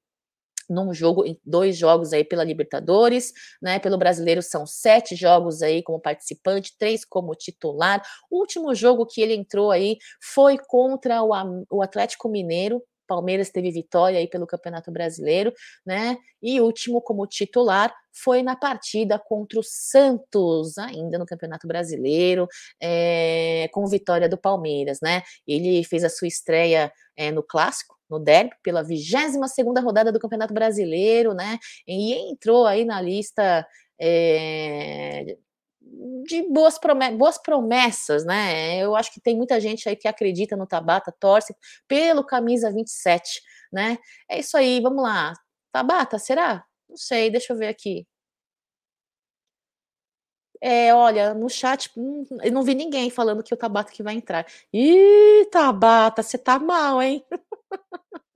num jogo, em dois jogos aí pela Libertadores, né? Pelo brasileiro são sete jogos aí como participante, três como titular. O último jogo que ele entrou aí foi contra o, o Atlético Mineiro, Palmeiras teve vitória aí pelo Campeonato Brasileiro, né? E último como titular foi na partida contra o Santos, ainda no Campeonato Brasileiro, é, com vitória do Palmeiras, né? Ele fez a sua estreia é, no clássico, no derby, pela 22 segunda rodada do Campeonato Brasileiro, né? E entrou aí na lista é, de boas, promessas, boas promessas, né? Eu acho que tem muita gente aí que acredita no Tabata, torce pelo camisa 27, né? É isso aí, vamos lá. Tabata, será? Não sei, deixa eu ver aqui. É, olha, no chat, hum, eu não vi ninguém falando que o Tabata que vai entrar. Ih, Tabata, você tá mal, hein?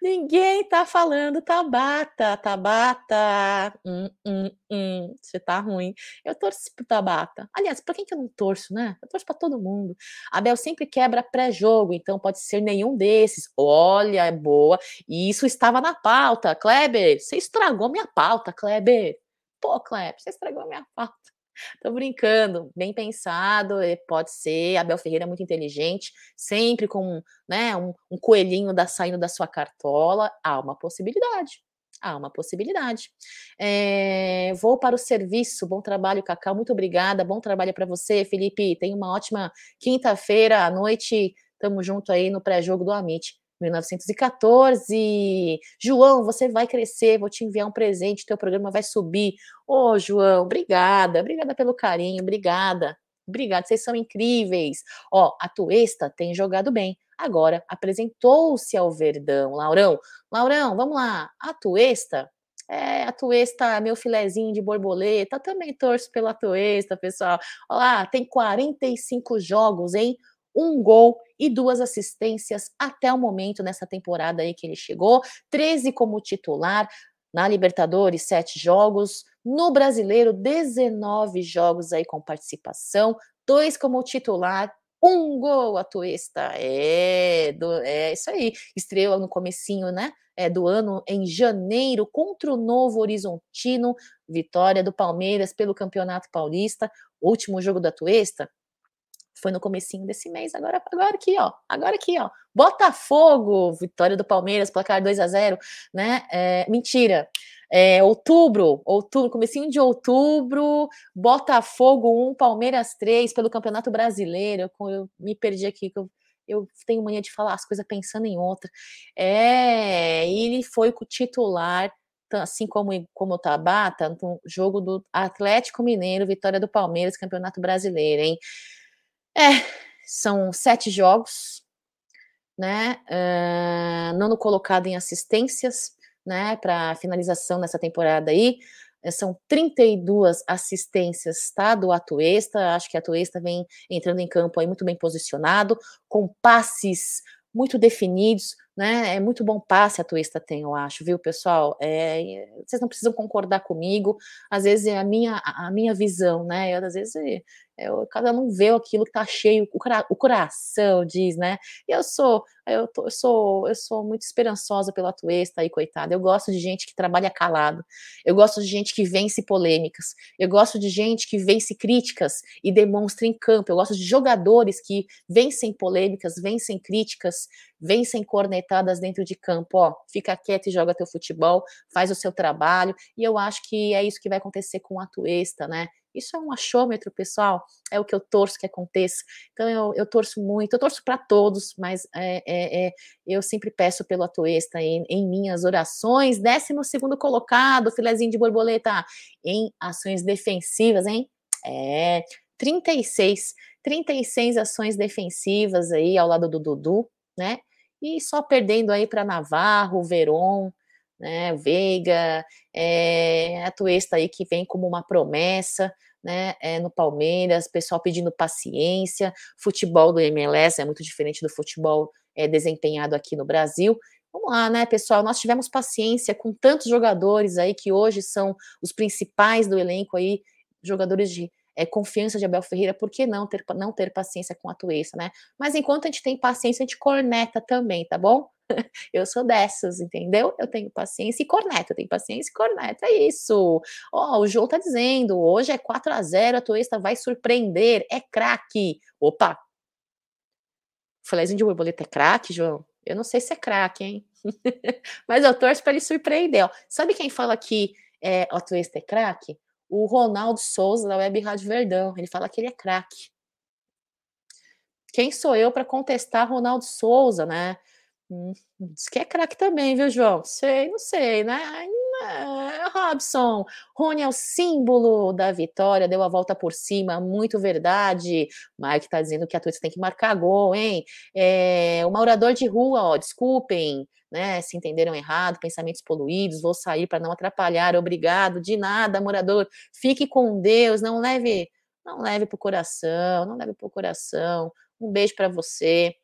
Ninguém tá falando Tabata, Tabata. Hum, hum, hum, você tá ruim. Eu torço pro Tabata. Aliás, pra quem que eu não torço, né? Eu torço pra todo mundo. Abel sempre quebra pré-jogo, então pode ser nenhum desses. Olha, é boa. E isso estava na pauta. Kleber, você estragou minha pauta, Kleber. Pô, Kleber, você estragou minha pauta. Tô brincando, bem pensado, eh, pode ser. Abel Ferreira é muito inteligente, sempre com né, um, um coelhinho da, saindo da sua cartola. Há uma possibilidade. Há uma possibilidade. É, vou para o serviço. Bom trabalho, Cacau. Muito obrigada. Bom trabalho para você, Felipe. Tenha uma ótima quinta-feira à noite. Tamo junto aí no pré-jogo do Amit. 1914. João, você vai crescer, vou te enviar um presente, teu programa vai subir. Ô, oh, João, obrigada, obrigada pelo carinho, obrigada. Obrigada, vocês são incríveis. Ó, a Tuesta tem jogado bem. Agora apresentou-se ao Verdão. Laurão, Laurão, vamos lá. A Tuesta é, a Tuesta, meu filezinho de borboleta, também torço pela Tuesta, pessoal. Olha lá, tem 45 jogos, hein? Um gol e duas assistências até o momento nessa temporada aí que ele chegou, 13 como titular, na Libertadores, sete jogos, no Brasileiro, 19 jogos aí com participação, dois como titular, um gol a Tuesta, é, do, é isso aí, estreou no comecinho, né, é, do ano, em janeiro, contra o Novo Horizontino, vitória do Palmeiras pelo Campeonato Paulista, último jogo da Tuesta, foi no comecinho desse mês, agora, agora aqui, ó, agora aqui, ó, Botafogo, vitória do Palmeiras, placar 2 a 0 né, é, mentira, é, outubro, outubro, comecinho de outubro, Botafogo 1, Palmeiras 3, pelo Campeonato Brasileiro, eu, eu me perdi aqui, que eu, eu tenho mania de falar as coisas pensando em outra, é, ele foi o titular, assim como, como o Tabata, no jogo do Atlético Mineiro, vitória do Palmeiras, Campeonato Brasileiro, hein, é, são sete jogos, né? Uh, nono colocado em assistências, né? Para finalização nessa temporada aí. Eh, são 32 assistências, tá? Do Atuesta. Acho que a Atuesta vem entrando em campo aí muito bem posicionado, com passes muito definidos, né? É muito bom passe a Twista tem, eu acho, viu, pessoal? É, vocês não precisam concordar comigo, às vezes é a minha, a minha visão, né? Eu, às vezes eu, cada um vê aquilo que tá cheio, o, o coração diz, né? E eu sou, eu, tô, eu, sou, eu sou muito esperançosa pela Tuesta aí, coitada. Eu gosto de gente que trabalha calado. Eu gosto de gente que vence polêmicas. Eu gosto de gente que vence críticas e demonstra em campo. Eu gosto de jogadores que vencem polêmicas, vencem críticas, vencem cornetadas dentro de campo. Ó, fica quieto e joga teu futebol, faz o seu trabalho. E eu acho que é isso que vai acontecer com a Tuesta, né? Isso é um achômetro, pessoal. É o que eu torço que aconteça. Então, eu, eu torço muito, eu torço para todos, mas é, é, é, eu sempre peço pelo Atuesta em, em minhas orações. Décimo segundo colocado, filezinho de borboleta, em ações defensivas, hein? É, 36, 36 ações defensivas aí ao lado do Dudu, né? E só perdendo aí para Navarro, Veron, né, Veiga, é, a Tuesta aí que vem como uma promessa, né, é, no Palmeiras, pessoal pedindo paciência, futebol do MLS é muito diferente do futebol é, desempenhado aqui no Brasil, Vamos lá, né, pessoal? Nós tivemos paciência com tantos jogadores aí que hoje são os principais do elenco aí, jogadores de é, confiança de Abel Ferreira, por que não ter, não ter paciência com a Tuesta, né? Mas enquanto a gente tem paciência, a gente corneta também, tá bom? Eu sou dessas, entendeu? Eu tenho paciência e corneta, eu tenho paciência e corneta, é isso. Ó, oh, o João tá dizendo, hoje é 4 a 0 a Tuesta vai surpreender, é craque. Opa! Filézinho de borboleta é craque, João? Eu não sei se é craque, hein? Mas eu torço para ele surpreender, ó. Sabe quem fala que é, a Tuesta é craque? O Ronaldo Souza, da Web Rádio Verdão. Ele fala que ele é craque. Quem sou eu para contestar Ronaldo Souza, né? Hum, diz que é craque também, viu, João? Sei, não sei, né? É, Robson, Rony é o símbolo da vitória, deu a volta por cima, muito verdade. Mike tá dizendo que a Twitch tem que marcar gol, hein? É, o maurador de rua, ó, desculpem, né? Se entenderam errado, pensamentos poluídos, vou sair para não atrapalhar. Obrigado, de nada, morador. Fique com Deus, não leve, não leve pro coração, não leve pro coração. Um beijo para você.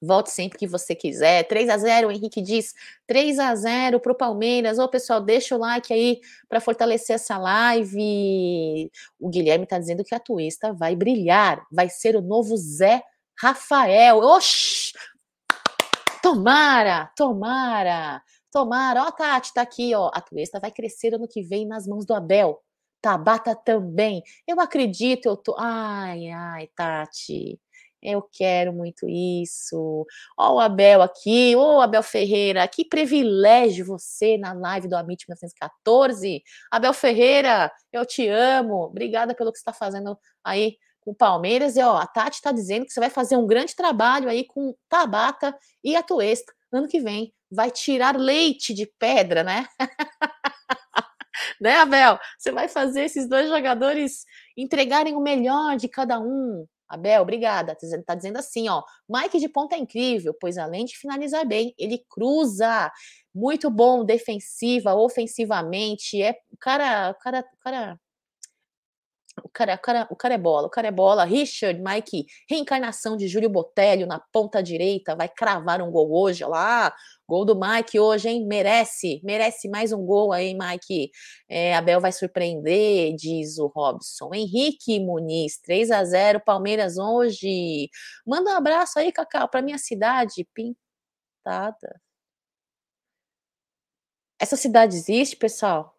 Volte sempre que você quiser. 3 a 0 o Henrique diz 3 a 0 para o Palmeiras. Ô, pessoal, deixa o like aí para fortalecer essa live. O Guilherme está dizendo que a Twista vai brilhar, vai ser o novo Zé Rafael. Oxi! Tomara, tomara, tomara. Ó, Tati, tá aqui, ó. A Twista vai crescer ano que vem nas mãos do Abel. Tabata também. Eu acredito, eu tô. Ai, ai, Tati. Eu quero muito isso. Ó, o Abel aqui, ô Abel Ferreira, que privilégio você na live do Amit 1914. Abel Ferreira, eu te amo. Obrigada pelo que você está fazendo aí com o Palmeiras. E ó, a Tati está dizendo que você vai fazer um grande trabalho aí com Tabata e a Tuesta ano que vem. Vai tirar leite de pedra, né? né, Abel? Você vai fazer esses dois jogadores entregarem o melhor de cada um. Abel, obrigada. Tá dizendo assim, ó. Mike de ponta é incrível, pois além de finalizar bem, ele cruza. Muito bom, defensiva, ofensivamente. É cara, cara, o cara o cara, o, cara, o cara é bola, o cara é bola. Richard, Mike, reencarnação de Júlio Botelho na ponta direita, vai cravar um gol hoje, olha lá. Gol do Mike hoje, hein? Merece, merece mais um gol aí, Mike. É, Abel vai surpreender, diz o Robson. Henrique Muniz, 3 a 0 Palmeiras hoje. Manda um abraço aí, Cacau, para minha cidade, pintada. Essa cidade existe, pessoal?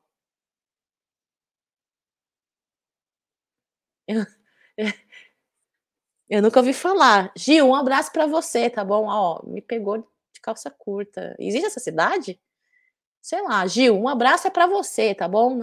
Eu, nunca ouvi falar. Gil, um abraço para você, tá bom? Ó, me pegou de calça curta. Existe essa cidade? Sei lá, Gil, um abraço é para você, tá bom?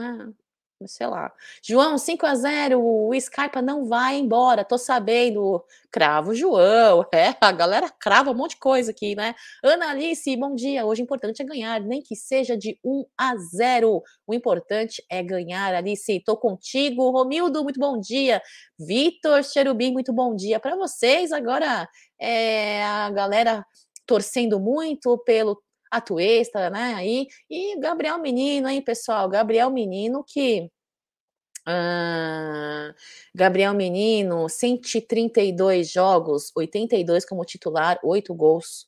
Sei lá. João, 5 a 0 o Scarpa não vai embora, tô sabendo. Cravo, João. É, a galera crava um monte de coisa aqui, né? Ana Alice, bom dia. Hoje o importante é ganhar, nem que seja de 1 a 0. O importante é ganhar, Alice. Tô contigo. Romildo, muito bom dia. Vitor Cherubim, muito bom dia para vocês. Agora, é, a galera torcendo muito pelo Atuesta, né? Aí, e Gabriel Menino, hein, pessoal? Gabriel Menino que. Ah, Gabriel Menino, 132 jogos, 82 como titular, 8 gols.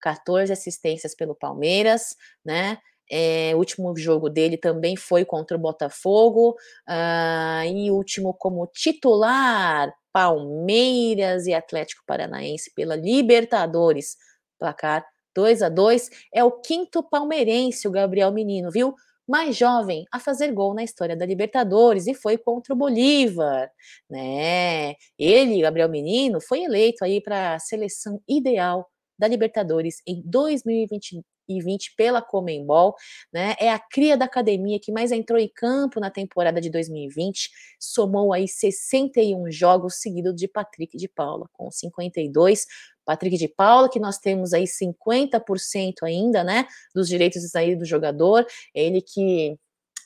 14 assistências pelo Palmeiras, né? É, último jogo dele também foi contra o Botafogo, uh, e último como titular, Palmeiras e Atlético Paranaense pela Libertadores. Placar 2 a 2 É o quinto palmeirense, o Gabriel Menino, viu? Mais jovem a fazer gol na história da Libertadores e foi contra o Bolívar, né? Ele, Gabriel Menino, foi eleito aí para a seleção ideal da Libertadores em 2020, 2020 pela Comembol, né? É a cria da academia que mais entrou em campo na temporada de 2020, somou aí 61 jogos seguidos de Patrick de Paula, com 52. Patrick de Paula, que nós temos aí 50% ainda, né, dos direitos aí do jogador, ele que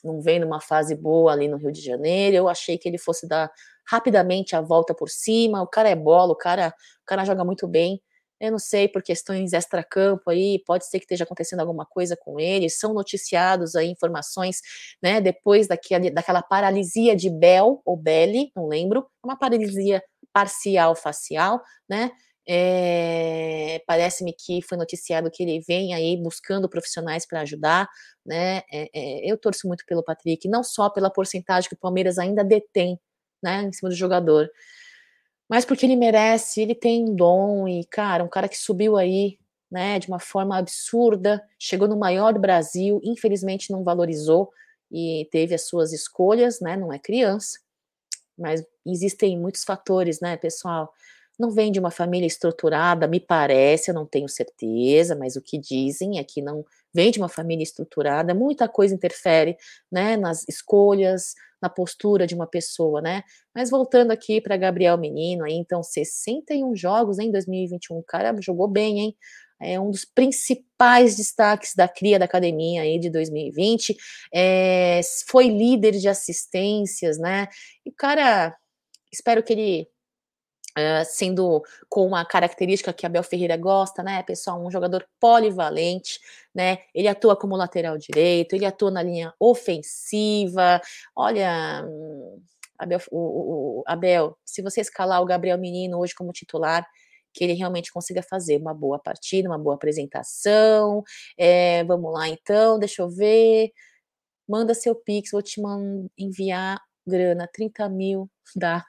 não vem numa fase boa ali no Rio de Janeiro, eu achei que ele fosse dar rapidamente a volta por cima, o cara é bola, o cara, o cara joga muito bem, eu não sei, por questões extra-campo aí, pode ser que esteja acontecendo alguma coisa com ele. São noticiados aí informações, né? Depois daquele, daquela paralisia de Bell ou Belly, não lembro, uma paralisia parcial facial, né? É, Parece-me que foi noticiado que ele vem aí buscando profissionais para ajudar, né? É, é, eu torço muito pelo Patrick, não só pela porcentagem que o Palmeiras ainda detém, né, em cima do jogador, mas porque ele merece, ele tem um dom e, cara, um cara que subiu aí, né, de uma forma absurda, chegou no maior do Brasil, infelizmente não valorizou e teve as suas escolhas, né, não é criança, mas existem muitos fatores, né, pessoal, não vem de uma família estruturada, me parece, eu não tenho certeza, mas o que dizem é que não vem de uma família estruturada, muita coisa interfere, né, nas escolhas, na postura de uma pessoa, né? Mas voltando aqui para Gabriel Menino, aí então 61 jogos em 2021, o cara jogou bem, hein? É um dos principais destaques da cria da academia aí de 2020, é, foi líder de assistências, né? E o cara, espero que ele Sendo com uma característica que a Bel Ferreira gosta, né, pessoal, um jogador polivalente, né, ele atua como lateral direito, ele atua na linha ofensiva, olha, Abel, o, o, Abel, se você escalar o Gabriel Menino hoje como titular, que ele realmente consiga fazer uma boa partida, uma boa apresentação, é, vamos lá então, deixa eu ver, manda seu pix, vou te enviar grana, 30 mil dá.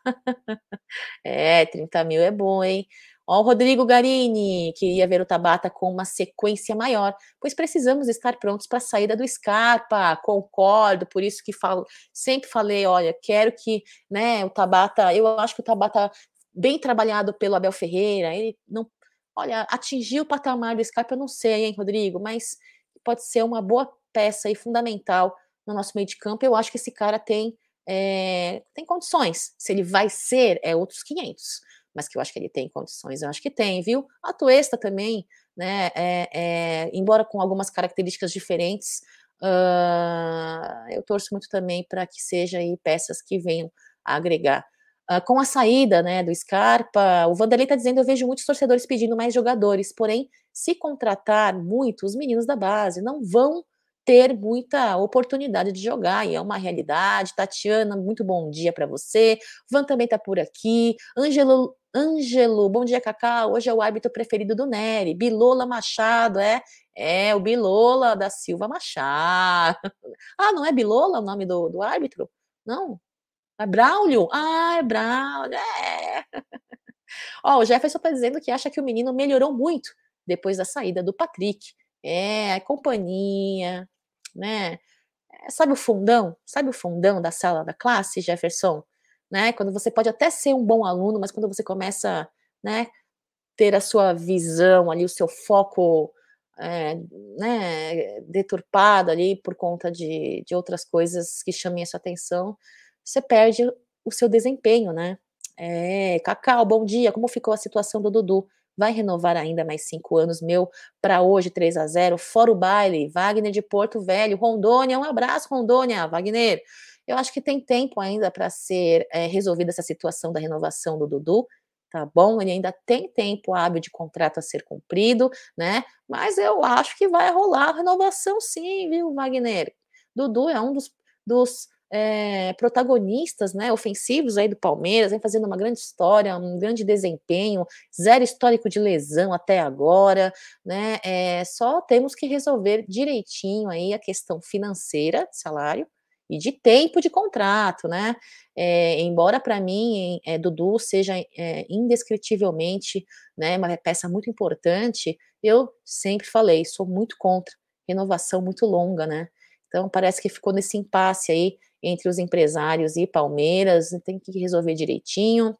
é, 30 mil é bom, hein? Ó, o Rodrigo Garini queria ver o Tabata com uma sequência maior, pois precisamos estar prontos para a saída do Scarpa. Concordo, por isso que falo, sempre falei, olha, quero que, né, o Tabata, eu acho que o Tabata bem trabalhado pelo Abel Ferreira, ele não, olha, atingiu o patamar do Scarpa, eu não sei, hein, Rodrigo, mas pode ser uma boa peça e fundamental no nosso meio de campo. Eu acho que esse cara tem é, tem condições. Se ele vai ser, é outros 500. Mas que eu acho que ele tem condições, eu acho que tem, viu? A Tuesta também, né? É, é, embora com algumas características diferentes, uh, eu torço muito também para que seja aí peças que venham a agregar. Uh, com a saída né, do Scarpa, o Vanderlei está dizendo: eu vejo muitos torcedores pedindo mais jogadores, porém, se contratar muito, os meninos da base não vão ter muita oportunidade de jogar, e é uma realidade. Tatiana, muito bom dia para você. Van também está por aqui. Ângelo, Ângelo, bom dia, Cacá. Hoje é o árbitro preferido do Nery. Bilola Machado, é? É, o Bilola da Silva Machado. Ah, não é Bilola o nome do, do árbitro? Não? É Braulio? Ah, é Braulio, é. Ó, o Jefferson está dizendo que acha que o menino melhorou muito depois da saída do Patrick. É, companhia, né? Eh, sabe o fundão? Sabe o fundão da sala da classe, Jefferson? Né? Quando você pode até ser um bom aluno, mas quando você começa, né, ter a sua visão ali, o seu foco é, né, deturpado ali por conta de, de outras coisas que chamem a sua atenção, você perde o seu desempenho, né? É, Cacau, bom dia. Como ficou a situação do Dudu? Vai renovar ainda mais cinco anos, meu, para hoje 3 a 0 fora o baile, Wagner de Porto Velho, Rondônia, um abraço, Rondônia, Wagner. Eu acho que tem tempo ainda para ser é, resolvida essa situação da renovação do Dudu, tá bom? Ele ainda tem tempo hábil de contrato a ser cumprido, né? Mas eu acho que vai rolar renovação sim, viu, Wagner? Dudu é um dos, dos é, protagonistas, né, ofensivos aí do Palmeiras, vem fazendo uma grande história, um grande desempenho, zero histórico de lesão até agora, né, é, só temos que resolver direitinho aí a questão financeira, salário, e de tempo de contrato, né? É, embora para mim é, Dudu seja é, indescritivelmente né, uma peça muito importante, eu sempre falei, sou muito contra renovação muito longa, né? Então parece que ficou nesse impasse aí entre os empresários e Palmeiras, tem que resolver direitinho.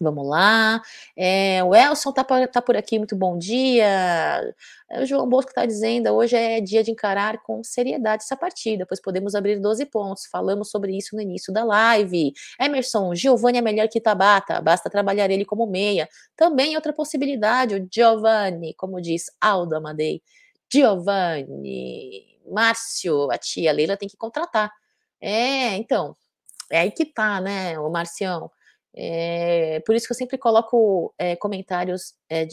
Vamos lá. É, o Elson tá, tá, por aqui, muito bom dia. É, o João Bosco está dizendo: hoje é dia de encarar com seriedade essa partida, pois podemos abrir 12 pontos. Falamos sobre isso no início da live. Emerson, Giovanni é melhor que Tabata, basta trabalhar ele como meia. Também outra possibilidade, o Giovanni, como diz Aldo Amadei. Giovanni, Márcio, a tia Leila tem que contratar. É, então, é aí que tá, né, o Marcião. É, por isso que eu sempre coloco é, comentários é,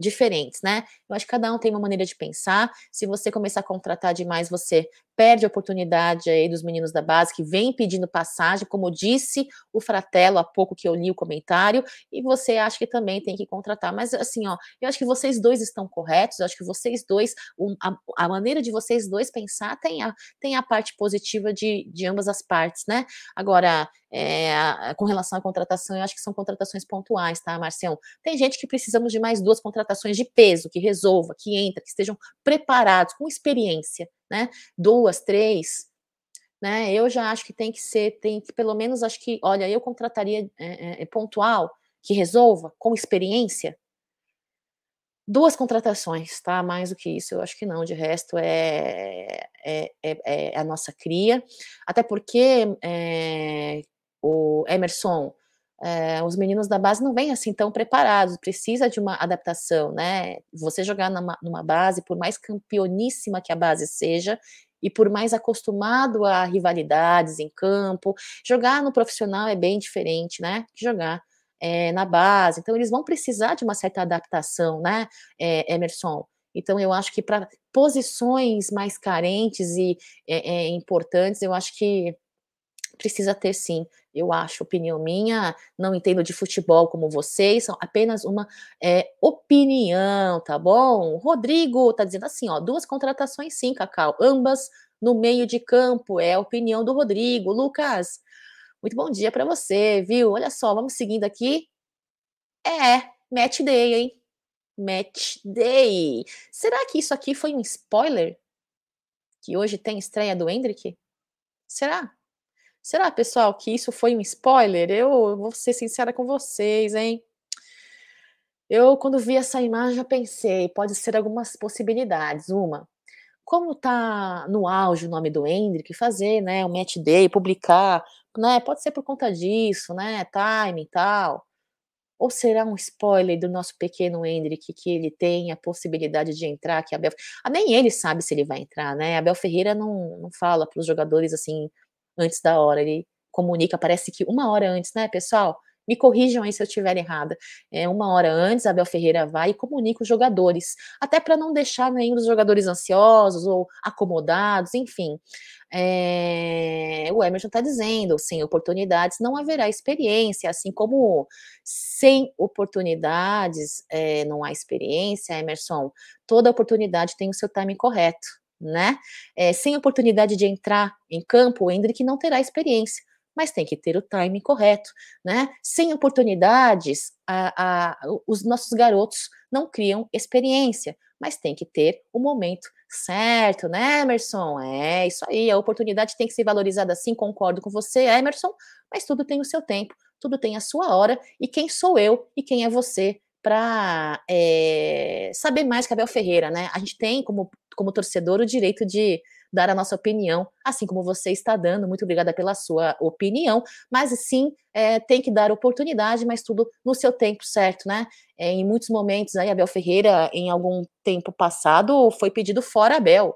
diferentes, né? Eu acho que cada um tem uma maneira de pensar. Se você começar a contratar demais, você perde a oportunidade aí dos meninos da base que vêm pedindo passagem, como disse o Fratello há pouco que eu li o comentário, e você acha que também tem que contratar. Mas assim, ó, eu acho que vocês dois estão corretos, eu acho que vocês dois, um, a, a, maneira de vocês dois pensar tem a, tem a parte positiva de, de ambas as partes, né? Agora, é, com relação à contratação, eu acho que são contratações pontuais, tá, Marcião? Tem gente que precisamos de mais duas contratações de peso, que resolva, que entra, que estejam preparados, com experiência, né? Duas, três, né? Eu já acho que tem que ser, tem que, pelo menos, acho que, olha, eu contrataria é, é, pontual, que resolva, com experiência, duas contratações, tá? Mais do que isso, eu acho que não. De resto, é, é, é, é a nossa cria. Até porque é, o Emerson, é, os meninos da base não vêm assim tão preparados, precisa de uma adaptação, né? Você jogar numa, numa base, por mais campeoníssima que a base seja, e por mais acostumado a rivalidades em campo, jogar no profissional é bem diferente, né? Que jogar é, na base. Então, eles vão precisar de uma certa adaptação, né, é, Emerson? Então, eu acho que para posições mais carentes e é, importantes, eu acho que precisa ter sim, eu acho, opinião minha, não entendo de futebol como vocês, são apenas uma é, opinião, tá bom? Rodrigo tá dizendo assim, ó, duas contratações sim, Cacau, ambas no meio de campo, é a opinião do Rodrigo. Lucas, muito bom dia para você, viu? Olha só, vamos seguindo aqui. É, match day, hein? Match day. Será que isso aqui foi um spoiler? Que hoje tem estreia do Hendrick? Será? Será, pessoal, que isso foi um spoiler? Eu vou ser sincera com vocês, hein? Eu, quando vi essa imagem, já pensei, pode ser algumas possibilidades. Uma, como tá no auge o nome do Hendrick, fazer, né, o match day, publicar, né, pode ser por conta disso, né, time e tal. Ou será um spoiler do nosso pequeno Hendrick que ele tem a possibilidade de entrar, que a Bel... Nem ele sabe se ele vai entrar, né? Abel Ferreira não, não fala para os jogadores assim antes da hora, ele comunica, parece que uma hora antes, né, pessoal? Me corrijam aí se eu estiver errada. É, uma hora antes, Abel Ferreira vai e comunica os jogadores, até para não deixar nenhum dos jogadores ansiosos ou acomodados, enfim. É, o Emerson está dizendo, sem oportunidades não haverá experiência, assim como sem oportunidades é, não há experiência, Emerson, toda oportunidade tem o seu time correto, né? É, sem oportunidade de entrar em campo, o Hendrick não terá experiência mas tem que ter o timing correto, né? Sem oportunidades, a, a, os nossos garotos não criam experiência, mas tem que ter o momento certo, né, Emerson? É isso aí, a oportunidade tem que ser valorizada assim, concordo com você, Emerson, mas tudo tem o seu tempo, tudo tem a sua hora, e quem sou eu e quem é você para é, eh, saber mais que Abel Ferreira, né? A gente tem, como, como torcedor, o direito de dar a nossa opinião, assim como você está dando. Muito obrigada pela sua opinião, mas sim, é, tem que dar oportunidade, mas tudo no seu tempo certo, né? É, em muitos momentos, aí, Abel Ferreira, em algum tempo passado, foi pedido fora Abel,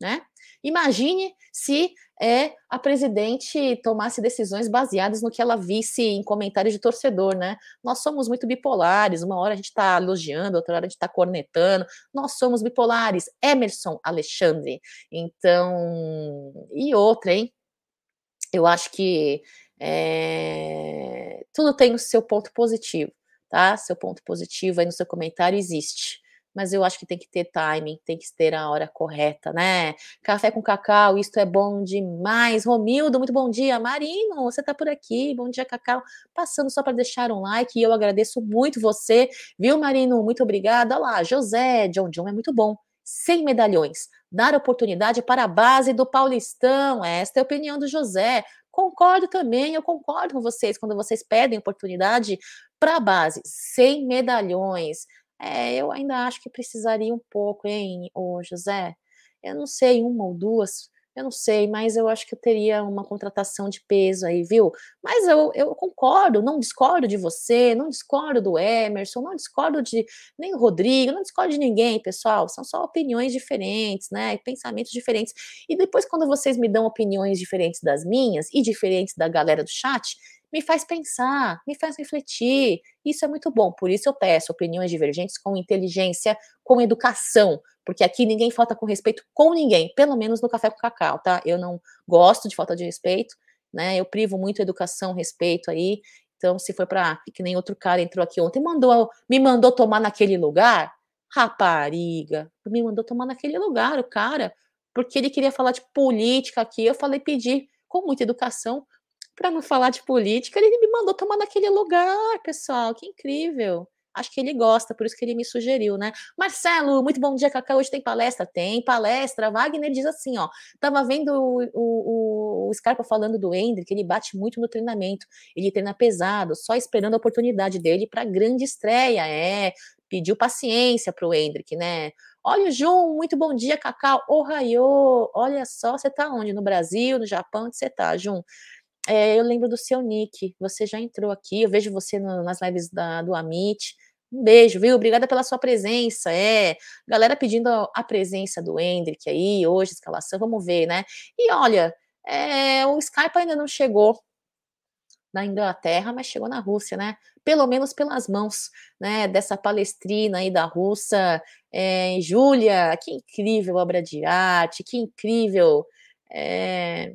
né? Imagine se é, a presidente tomasse decisões baseadas no que ela visse em comentários de torcedor, né? Nós somos muito bipolares, uma hora a gente está elogiando, outra hora a gente está cornetando, nós somos bipolares, Emerson Alexandre. Então, e outra, hein? eu acho que é, tudo tem o seu ponto positivo, tá? Seu ponto positivo aí no seu comentário existe mas eu acho que tem que ter timing, tem que ter a hora correta, né? Café com cacau, isto é bom demais. Romildo, muito bom dia. Marino, você tá por aqui, bom dia, Cacau. Passando só para deixar um like, eu agradeço muito você, viu, Marino? Muito obrigada. Olha lá, José, John John é muito bom. Sem medalhões, dar oportunidade para a base do Paulistão. Esta é a opinião do José. Concordo também, eu concordo com vocês quando vocês pedem oportunidade para a base, sem medalhões. É, eu ainda acho que precisaria um pouco, hein, ô José? Eu não sei, uma ou duas, eu não sei, mas eu acho que eu teria uma contratação de peso aí, viu? Mas eu, eu concordo, não discordo de você, não discordo do Emerson, não discordo de nem do Rodrigo, não discordo de ninguém, pessoal. São só opiniões diferentes, né? Pensamentos diferentes. E depois, quando vocês me dão opiniões diferentes das minhas e diferentes da galera do chat, me faz pensar, me faz refletir. Isso é muito bom. Por isso eu peço opiniões divergentes com inteligência, com educação, porque aqui ninguém falta com respeito com ninguém, pelo menos no café com cacau, tá? Eu não gosto de falta de respeito, né? Eu privo muito educação, respeito aí. Então, se for para que nem outro cara entrou aqui ontem, mandou, me mandou tomar naquele lugar, rapariga, me mandou tomar naquele lugar, o cara, porque ele queria falar de política aqui. Eu falei pedir com muita educação para não falar de política, ele me mandou tomar naquele lugar, pessoal. Que incrível. Acho que ele gosta, por isso que ele me sugeriu, né? Marcelo, muito bom dia, Cacau. Hoje tem palestra? Tem palestra. Wagner diz assim, ó. Tava vendo o, o, o Scarpa falando do Hendrick, ele bate muito no treinamento. Ele treina pesado, só esperando a oportunidade dele para grande estreia. É, pediu paciência pro Hendrick, né? Olha, Jun, muito bom dia, Cacau. Ohayô, olha só, você tá onde? No Brasil, no Japão? Onde você tá, Jun? É, eu lembro do seu nick, você já entrou aqui, eu vejo você no, nas lives da, do Amit. Um beijo, viu? Obrigada pela sua presença. É, galera pedindo a presença do Hendrick aí, hoje, escalação, vamos ver, né? E olha, é, o Skype ainda não chegou na Inglaterra, mas chegou na Rússia, né? Pelo menos pelas mãos, né? Dessa palestrina aí da russa, é, Júlia, que incrível obra de arte, que incrível. É,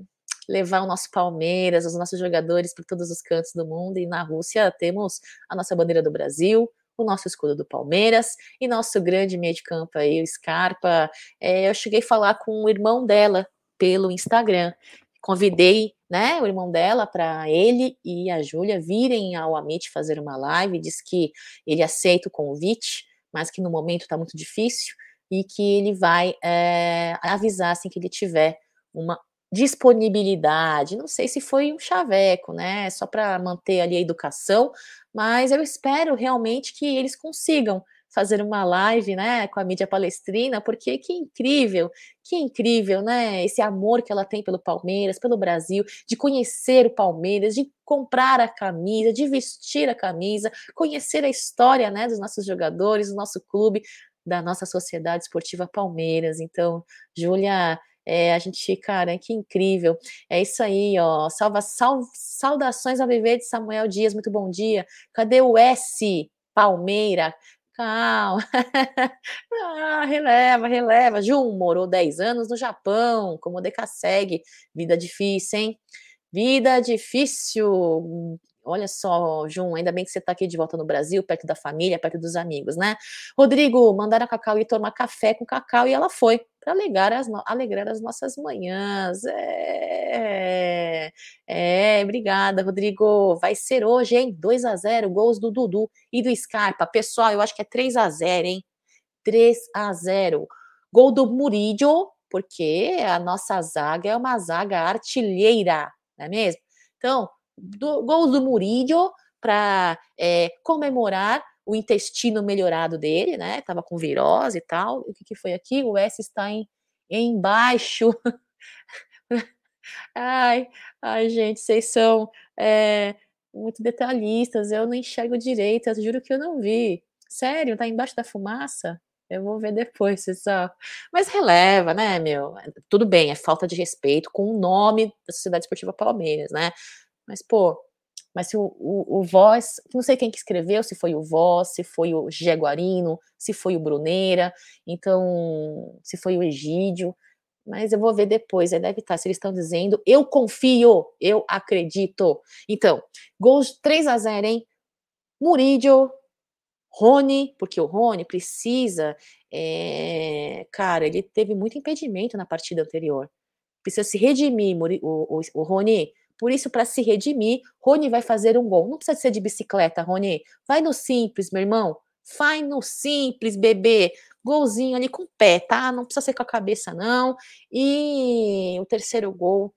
levar o nosso Palmeiras, os nossos jogadores para todos os cantos do mundo. E na Rússia temos a nossa bandeira do Brasil, o nosso escudo do Palmeiras e nosso grande meio de campo aí, o Scarpa. É, eu cheguei a falar com o irmão dela pelo Instagram. Convidei né, o irmão dela para ele e a Júlia virem ao Amit fazer uma live. Diz que ele aceita o convite, mas que no momento está muito difícil e que ele vai é, avisar assim que ele tiver uma disponibilidade, não sei se foi um chaveco, né? Só para manter ali a educação, mas eu espero realmente que eles consigam fazer uma live, né, com a mídia palestrina, porque que incrível, que incrível, né, esse amor que ela tem pelo Palmeiras, pelo Brasil, de conhecer o Palmeiras, de comprar a camisa, de vestir a camisa, conhecer a história, né, dos nossos jogadores, do nosso clube, da nossa sociedade esportiva Palmeiras. Então, Júlia, é, a gente, cara, que incrível. É isso aí, ó. Salva, sal, saudações ao viver de Samuel Dias, muito bom dia. Cadê o S? Palmeira. Calma. ah, releva, releva. Jun morou 10 anos no Japão, como segue. Vida difícil, hein? Vida difícil. Olha só, Jun, ainda bem que você está aqui de volta no Brasil, perto da família, perto dos amigos, né? Rodrigo, mandaram a Cacau ir tomar café com Cacau e ela foi, para alegrar as, alegrar as nossas manhãs. É, é, obrigada, Rodrigo. Vai ser hoje, hein? 2 a 0 gols do Dudu e do Scarpa. Pessoal, eu acho que é 3 a 0 hein? 3 a 0 Gol do Murillo, porque a nossa zaga é uma zaga artilheira, não é mesmo? Então, do, gols do Murillo para é, comemorar o intestino melhorado dele, né? Tava com virose e tal. O que, que foi aqui? O S está em embaixo. ai, ai, gente, vocês são é, muito detalhistas. Eu não enxergo direito. Eu juro que eu não vi. Sério, tá embaixo da fumaça? Eu vou ver depois, pessoal. Mas releva, né, meu? Tudo bem, é falta de respeito com o nome da Sociedade Esportiva Palmeiras, né? Mas, pô, mas se o, o, o Voz, não sei quem que escreveu, se foi o Voz, se foi o Jaguarino, se foi o Bruneira, então, se foi o Egídio, mas eu vou ver depois. Aí deve estar. Se eles estão dizendo, eu confio, eu acredito. Então, gols 3 a 0 hein? Murídio, Rony, porque o Rony precisa. É, cara, ele teve muito impedimento na partida anterior. Precisa se redimir, o, o, o Rony. Por isso, para se redimir, Rony vai fazer um gol. Não precisa ser de bicicleta, Rony. Vai no simples, meu irmão. Vai no simples, bebê golzinho ali com o pé, tá? Não precisa ser com a cabeça, não. E o terceiro gol.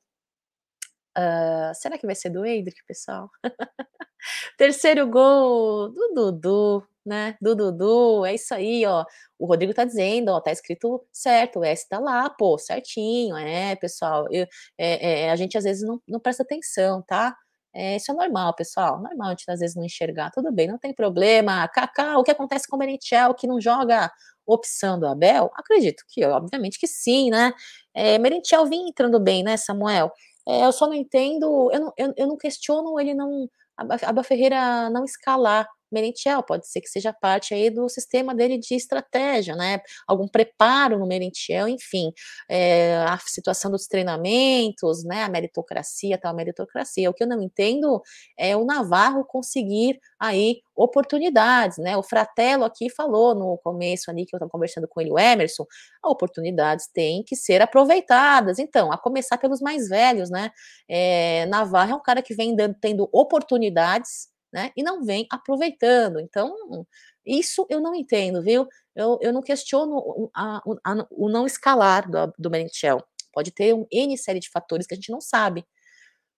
Uh, será que vai ser do Hendrick, pessoal? terceiro gol do Dudu, né? Do Dudu, é isso aí, ó. O Rodrigo tá dizendo, ó, tá escrito certo, o S tá lá, pô, certinho, é, pessoal. Eu, é, é, a gente às vezes não, não presta atenção, tá? É, isso é normal, pessoal. Normal a gente às vezes não enxergar. Tudo bem, não tem problema. Kaká, o que acontece com o Merentiel que não joga opção do Abel? Acredito que, obviamente que sim, né? É, Merentiel vinha entrando bem, né, Samuel? É, eu só não entendo, eu não, eu, eu não questiono ele não, a Abel Ferreira não escalar Merentiel, pode ser que seja parte aí do sistema dele de estratégia, né? Algum preparo no Merentiel, enfim, é, a situação dos treinamentos, né? A meritocracia, tal meritocracia. O que eu não entendo é o Navarro conseguir aí oportunidades, né? O Fratello aqui falou no começo ali que eu estava conversando com ele, o Emerson, oportunidades têm que ser aproveitadas. Então, a começar pelos mais velhos, né? É, Navarro é um cara que vem dando, tendo oportunidades né? E não vem aproveitando. Então, isso eu não entendo, viu? Eu, eu não questiono a, a, o não escalar do, do Merentiel. Pode ter um N série de fatores que a gente não sabe.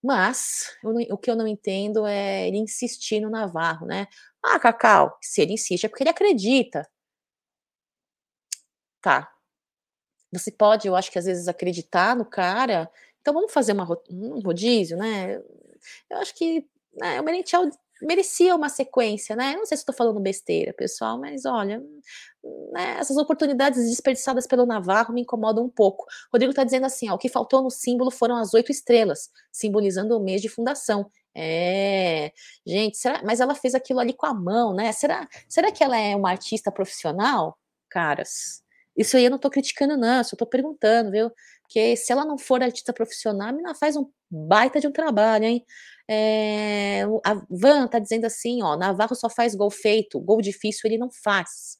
Mas eu, o que eu não entendo é ele insistir no Navarro, né? Ah, Cacau, se ele insiste é porque ele acredita. Tá. Você pode, eu acho que às vezes acreditar no cara. Então vamos fazer uma, um rodízio, né? Eu acho que né, o Merentiel merecia uma sequência, né? Não sei se estou falando besteira, pessoal, mas olha, né, essas oportunidades desperdiçadas pelo Navarro me incomodam um pouco. Rodrigo está dizendo assim: ó, o que faltou no símbolo foram as oito estrelas, simbolizando o mês de fundação. É, gente, será, mas ela fez aquilo ali com a mão, né? Será, será que ela é uma artista profissional? Caras, isso aí eu não estou criticando, não, só estou perguntando, viu? Porque se ela não for artista profissional, a menina faz um baita de um trabalho, hein? É, a Van tá dizendo assim, ó, Navarro só faz gol feito, gol difícil ele não faz.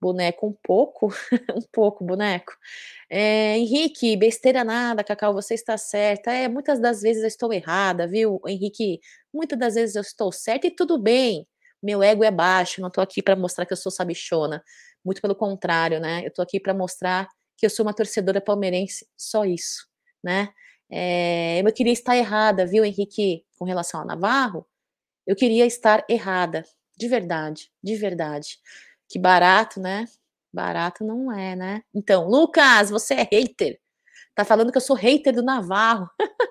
Boneco um pouco, um pouco, boneco. É, Henrique, besteira nada, Cacau, você está certa. É, muitas das vezes eu estou errada, viu, Henrique? Muitas das vezes eu estou certa e tudo bem. Meu ego é baixo, não estou aqui para mostrar que eu sou sabichona. Muito pelo contrário, né? Eu estou aqui para mostrar que eu sou uma torcedora palmeirense, só isso, né? É, eu queria estar errada, viu, Henrique, com relação a Navarro? Eu queria estar errada, de verdade, de verdade. Que barato, né? Barato não é, né? Então, Lucas, você é hater. Tá falando que eu sou hater do Navarro.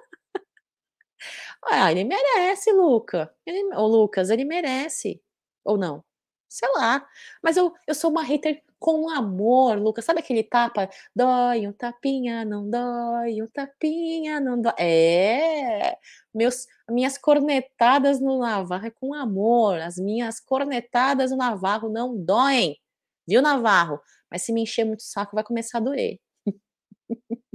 ele merece, Luca. Ele, ô, Lucas, ele merece. Ou não? Sei lá. Mas eu, eu sou uma hater com amor, Lucas. Sabe aquele tapa? Dói um tapinha, não dói, um tapinha, não dói. É, meus, minhas cornetadas no Navarro é com amor. As minhas cornetadas no Navarro não doem. Viu, Navarro? Mas se me encher muito o saco, vai começar a doer.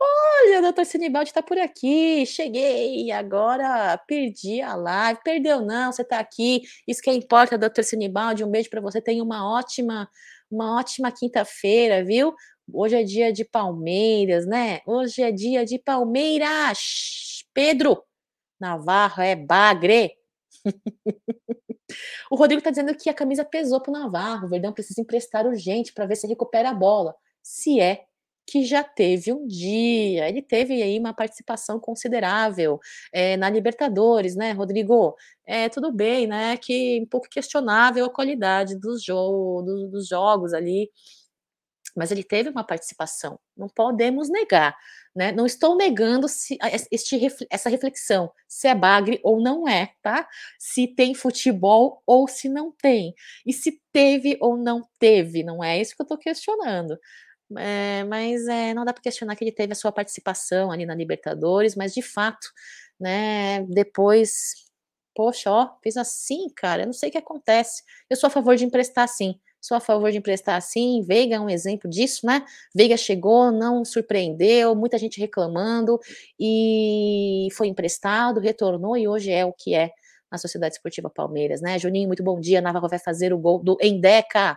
Olha, o doutor Sinibaldi está por aqui. Cheguei, agora perdi a live. Perdeu, não, você está aqui. Isso que importa, doutor Sinibaldi. Um beijo para você. Tenha uma ótima, uma ótima quinta-feira, viu? Hoje é dia de Palmeiras, né? Hoje é dia de Palmeiras. Pedro Navarro é bagre. o Rodrigo está dizendo que a camisa pesou para o Navarro. O Verdão precisa emprestar urgente para ver se recupera a bola. Se é que já teve um dia, ele teve aí uma participação considerável é, na Libertadores, né, Rodrigo? É, tudo bem, né, que um pouco questionável a qualidade dos, jo do, dos jogos ali, mas ele teve uma participação, não podemos negar, né? Não estou negando se, este, essa reflexão, se é bagre ou não é, tá? Se tem futebol ou se não tem, e se teve ou não teve, não é isso que eu estou questionando. É, mas é, não dá para questionar que ele teve a sua participação ali na Libertadores, mas de fato, né, depois, poxa, ó, fez assim, cara, eu não sei o que acontece. Eu sou a favor de emprestar sim. Sou a favor de emprestar sim. Veiga é um exemplo disso, né? Veiga chegou, não surpreendeu, muita gente reclamando e foi emprestado, retornou e hoje é o que é na Sociedade Esportiva Palmeiras, né? Juninho, muito bom dia. Navarro vai fazer o gol do Endeca.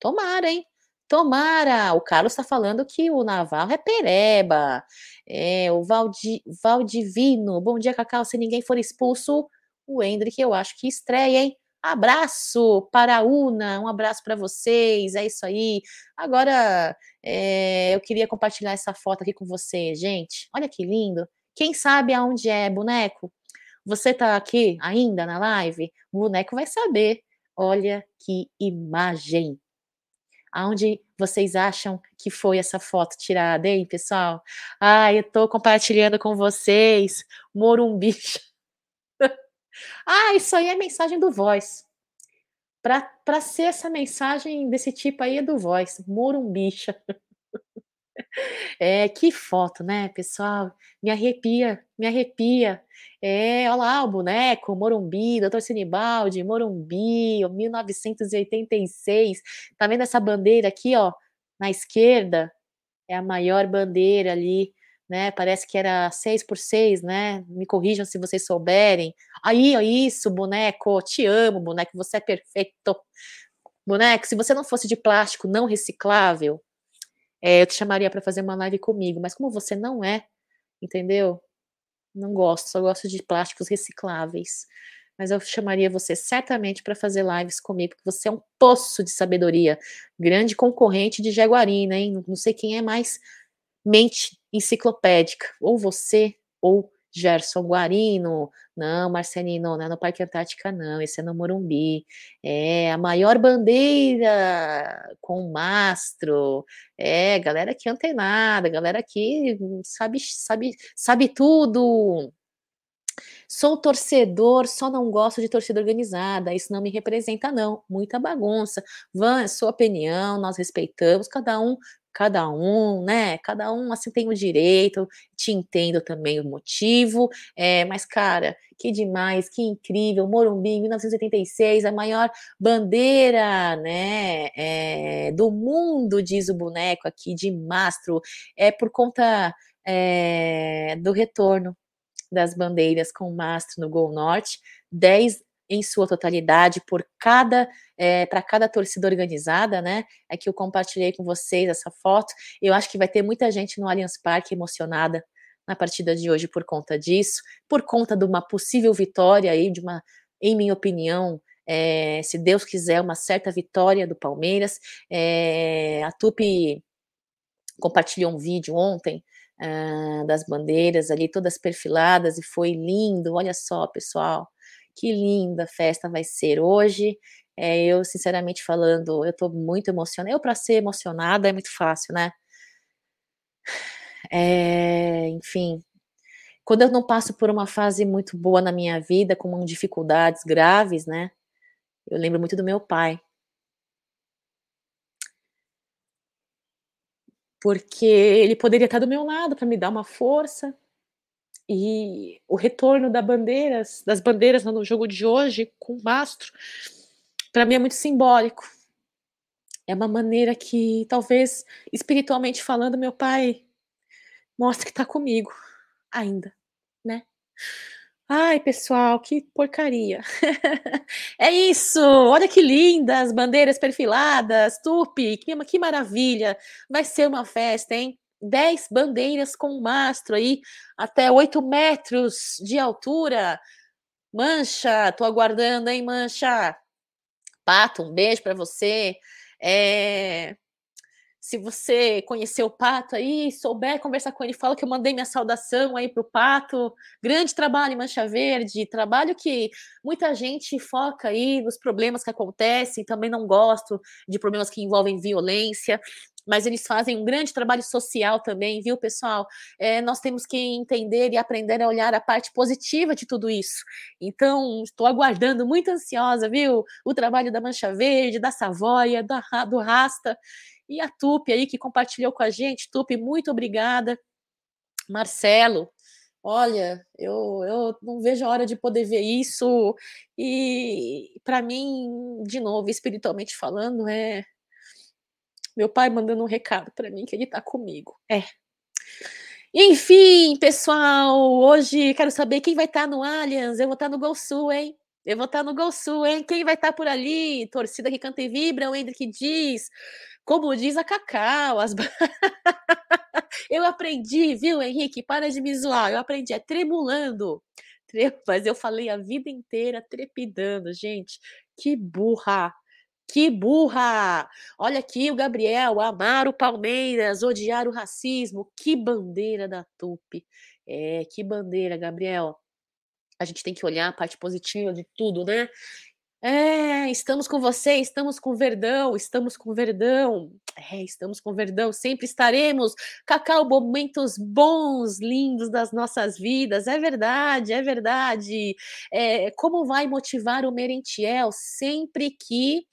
Tomara, hein? Tomara! O Carlos está falando que o Navarro é pereba. É, o Valdi, Valdivino, bom dia, Cacau. Se ninguém for expulso, o Hendrick, eu acho que estreia, hein? Abraço para a Una, um abraço para vocês, é isso aí. Agora, é, eu queria compartilhar essa foto aqui com vocês, gente. Olha que lindo. Quem sabe aonde é boneco? Você tá aqui ainda na live? O boneco vai saber. Olha que imagem. Aonde vocês acham que foi essa foto tirada, hein, pessoal? Ah, eu tô compartilhando com vocês. Morumbi. ah, isso aí é mensagem do Voice. Para ser essa mensagem desse tipo aí é do Voice. Morumbicha. É, que foto, né, pessoal? Me arrepia, me arrepia. É, olha lá o boneco, Morumbi, Doutor Sinibaldi, Morumbi, 1986. Tá vendo essa bandeira aqui, ó, na esquerda? É a maior bandeira ali, né? Parece que era 6 por 6, né? Me corrijam se vocês souberem. Aí, ó, isso, boneco, te amo, boneco, você é perfeito. Boneco, se você não fosse de plástico não reciclável, é, eu te chamaria para fazer uma live comigo, mas como você não é, entendeu? Não gosto, só gosto de plásticos recicláveis. Mas eu chamaria você certamente para fazer lives comigo, porque você é um poço de sabedoria. Grande concorrente de Jaguarina, hein? Não sei quem é mais mente enciclopédica. Ou você, ou Gerson Guarino, não, Marcelino, não é no Parque Antártica, não, esse é no Morumbi. É a maior bandeira com mastro. É, galera aqui antenada, galera aqui sabe, sabe, sabe tudo. Sou torcedor, só não gosto de torcida organizada. Isso não me representa, não. Muita bagunça. Van, é sua opinião, nós respeitamos. Cada um cada um, né? Cada um assim tem o direito, te entendo também o motivo, é, mas cara, que demais, que incrível, Morumbi, 1986, a maior bandeira, né, é, do mundo, diz o boneco aqui, de mastro, é por conta é, do retorno das bandeiras com mastro no Gol Norte, 10 em sua totalidade por cada é, eh, para cada torcida organizada, né? É que eu compartilhei com vocês essa foto. Eu acho que vai ter muita gente no Allianz Parque emocionada na partida de hoje por conta disso, por conta de uma possível vitória aí, de uma, em minha opinião, é, se Deus quiser, uma certa vitória do Palmeiras. É, a Tupi compartilhou um vídeo ontem ah, das bandeiras ali, todas perfiladas, e foi lindo. Olha só, pessoal que linda festa vai ser hoje. É, eu, sinceramente falando, eu tô muito emocionada. Eu, para ser emocionada, é muito fácil, né? É, enfim, quando eu não passo por uma fase muito boa na minha vida, com dificuldades graves, né? Eu lembro muito do meu pai. Porque ele poderia estar do meu lado para me dar uma força, e o retorno da bandeiras, das bandeiras no jogo de hoje com o mastro, para mim é muito simbólico. É uma maneira que, talvez, espiritualmente falando, meu pai mostra que está comigo ainda, né? Ai, pessoal, que porcaria. é isso! Olha que lindas bandeiras perfiladas, tupi, que, que maravilha! Vai ser uma festa, hein? 10 bandeiras com mastro aí, até 8 metros de altura. Mancha, tô aguardando, hein, Mancha? Pato, um beijo para você. É... Se você conheceu o Pato aí, souber conversar com ele, fala que eu mandei minha saudação aí pro Pato. Grande trabalho, Mancha Verde, trabalho que muita gente foca aí nos problemas que acontecem, também não gosto de problemas que envolvem violência mas eles fazem um grande trabalho social também, viu, pessoal? É, nós temos que entender e aprender a olhar a parte positiva de tudo isso. Então, estou aguardando, muito ansiosa, viu? O trabalho da Mancha Verde, da Savoia, do, do Rasta e a Tupi aí que compartilhou com a gente. Tupi, muito obrigada. Marcelo, Olha, eu, eu não vejo a hora de poder ver isso. E para mim, de novo, espiritualmente falando, é meu pai mandando um recado para mim que ele tá comigo. É. Enfim, pessoal, hoje quero saber quem vai estar tá no Allianz. Eu vou estar tá no Gol Sul, hein? Eu vou estar tá no Gol Sul, hein? Quem vai estar por ali? Torcida que canta e vibra, o Hendrick diz. Como diz a Cacau, as... eu aprendi, viu, Henrique? Para de me zoar. Eu aprendi, é tremulando. Mas eu falei a vida inteira trepidando, gente. Que burra! Que burra! Olha aqui o Gabriel, amar o Palmeiras, odiar o racismo. Que bandeira da Tupi. É, que bandeira, Gabriel. A gente tem que olhar a parte positiva de tudo, né? É, estamos com você, estamos com Verdão, estamos com Verdão. É, estamos com Verdão, sempre estaremos. Cacau, momentos bons, lindos das nossas vidas. É verdade, é verdade. É, como vai motivar o Merentiel sempre que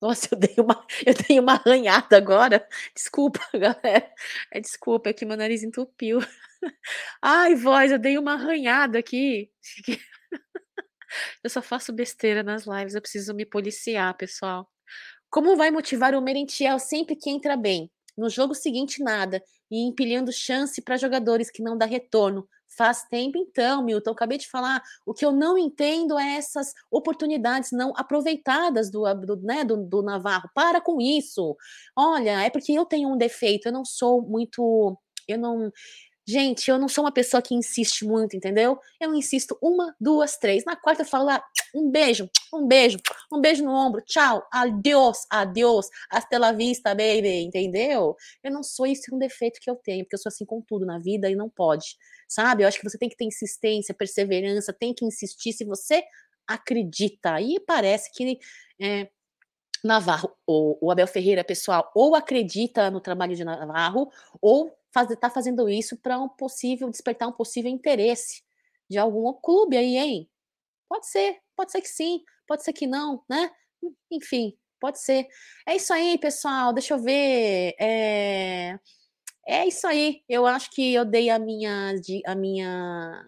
nossa, eu dei uma, eu dei uma arranhada agora. Desculpa, galera. É, desculpa, é que meu nariz entupiu. Ai, voz, eu dei uma arranhada aqui. Eu só faço besteira nas lives, eu preciso me policiar, pessoal. Como vai motivar o Merentiel sempre que entra bem? No jogo seguinte, nada. E empilhando chance para jogadores que não dá retorno. Faz tempo então, Milton. acabei de falar. O que eu não entendo é essas oportunidades não aproveitadas do, do, né, do, do Navarro. Para com isso. Olha, é porque eu tenho um defeito. Eu não sou muito. Eu não. Gente, eu não sou uma pessoa que insiste muito, entendeu? Eu insisto uma, duas, três. Na quarta eu falo ah, um beijo, um beijo, um beijo no ombro, tchau, adiós, adiós, hasta la vista, baby, entendeu? Eu não sou isso, é um defeito que eu tenho, porque eu sou assim com tudo na vida e não pode, sabe? Eu acho que você tem que ter insistência, perseverança, tem que insistir se você acredita. E parece que. É, Navarro, ou o Abel Ferreira, pessoal, ou acredita no trabalho de Navarro, ou está fazendo isso para um possível despertar um possível interesse de algum clube aí, hein? Pode ser, pode ser que sim, pode ser que não, né? Enfim, pode ser. É isso aí, pessoal. Deixa eu ver. É, é isso aí. Eu acho que eu dei a minha, a minha,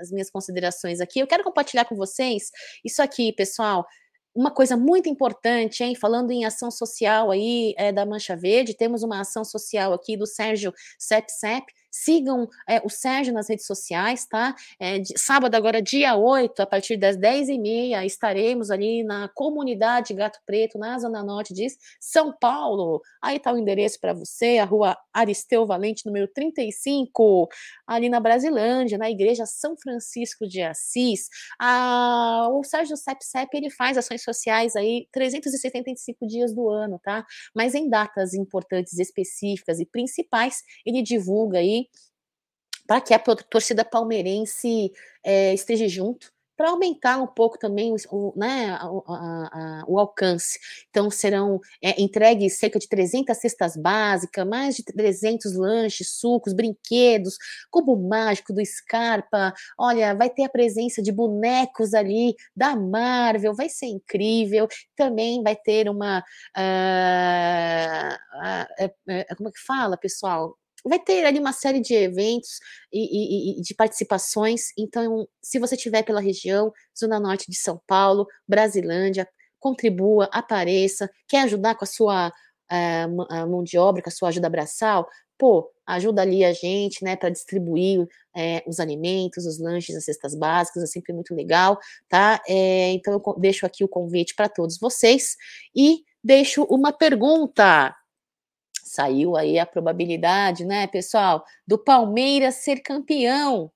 as minhas considerações aqui. Eu quero compartilhar com vocês isso aqui, pessoal uma coisa muito importante, hein? Falando em ação social aí é, da Mancha Verde, temos uma ação social aqui do Sérgio Sep Sep, Sigam é, o Sérgio nas redes sociais, tá? É, de, sábado, agora, dia 8, a partir das 10h30, estaremos ali na comunidade Gato Preto, na Zona Norte de São Paulo. Aí tá o endereço para você, a rua Aristeu Valente, número 35, ali na Brasilândia, na Igreja São Francisco de Assis. Ah, o Sérgio Sep Sep, ele faz ações sociais aí 375 dias do ano, tá? Mas em datas importantes, específicas e principais, ele divulga aí para que a torcida palmeirense é, esteja junto, para aumentar um pouco também o, né, a, a, a, o alcance. Então, serão é, entregues cerca de 300 cestas básicas, mais de 300 lanches, sucos, brinquedos, cubo mágico do Scarpa. Olha, vai ter a presença de bonecos ali da Marvel, vai ser incrível. Também vai ter uma. Uh, uh, uh, como é que fala, pessoal? Vai ter ali uma série de eventos e, e, e, de participações. Então, se você estiver pela região, Zona Norte de São Paulo, Brasilândia, contribua, apareça, quer ajudar com a sua uh, mão de obra, com a sua ajuda braçal, pô, ajuda ali a gente, né, para distribuir é, os alimentos, os lanches, as cestas básicas, é sempre muito legal, tá? É, então eu deixo aqui o convite para todos vocês e deixo uma pergunta saiu aí a probabilidade, né, pessoal, do Palmeiras ser campeão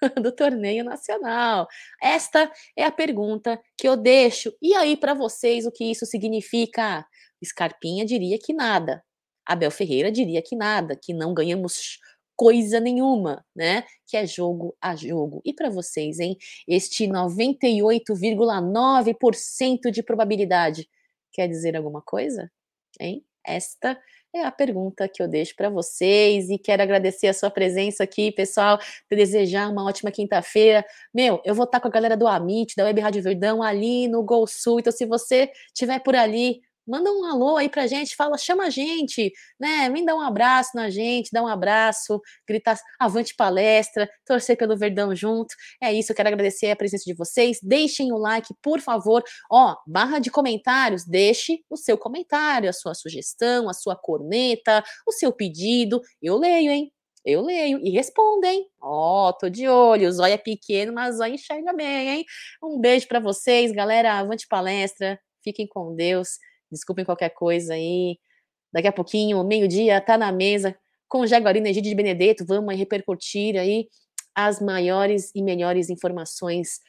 do torneio nacional. Esta é a pergunta que eu deixo. E aí, para vocês, o que isso significa? Scarpinha diria que nada. Abel Ferreira diria que nada, que não ganhamos coisa nenhuma, né? Que é jogo a jogo. E para vocês, hein? Este 98,9% de probabilidade quer dizer alguma coisa? Hein? Esta é a pergunta que eu deixo para vocês e quero agradecer a sua presença aqui, pessoal, desejar uma ótima quinta-feira. Meu, eu vou estar com a galera do Amit, da Web Rádio Verdão, ali no Gol Sul, então se você estiver por ali, manda um alô aí pra gente, fala, chama a gente, né? Vem dar um abraço na gente, dá um abraço, gritar avante palestra, torcer pelo Verdão junto. É isso, eu quero agradecer a presença de vocês. Deixem o like, por favor. Ó, barra de comentários, deixe o seu comentário, a sua sugestão, a sua corneta, o seu pedido. Eu leio, hein? Eu leio e respondo, hein? Ó, oh, tô de olho. O zóio é pequeno, mas o enxerga bem, hein? Um beijo para vocês, galera. Avante palestra. Fiquem com Deus. Desculpem qualquer coisa aí. Daqui a pouquinho, meio-dia, tá na mesa com Jaguarina Egídio de Benedetto. Vamos aí repercutir aí as maiores e melhores informações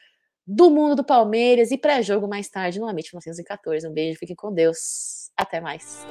do mundo do Palmeiras e pré-jogo mais tarde, novamente, 1914. Um beijo, fiquem com Deus. Até mais.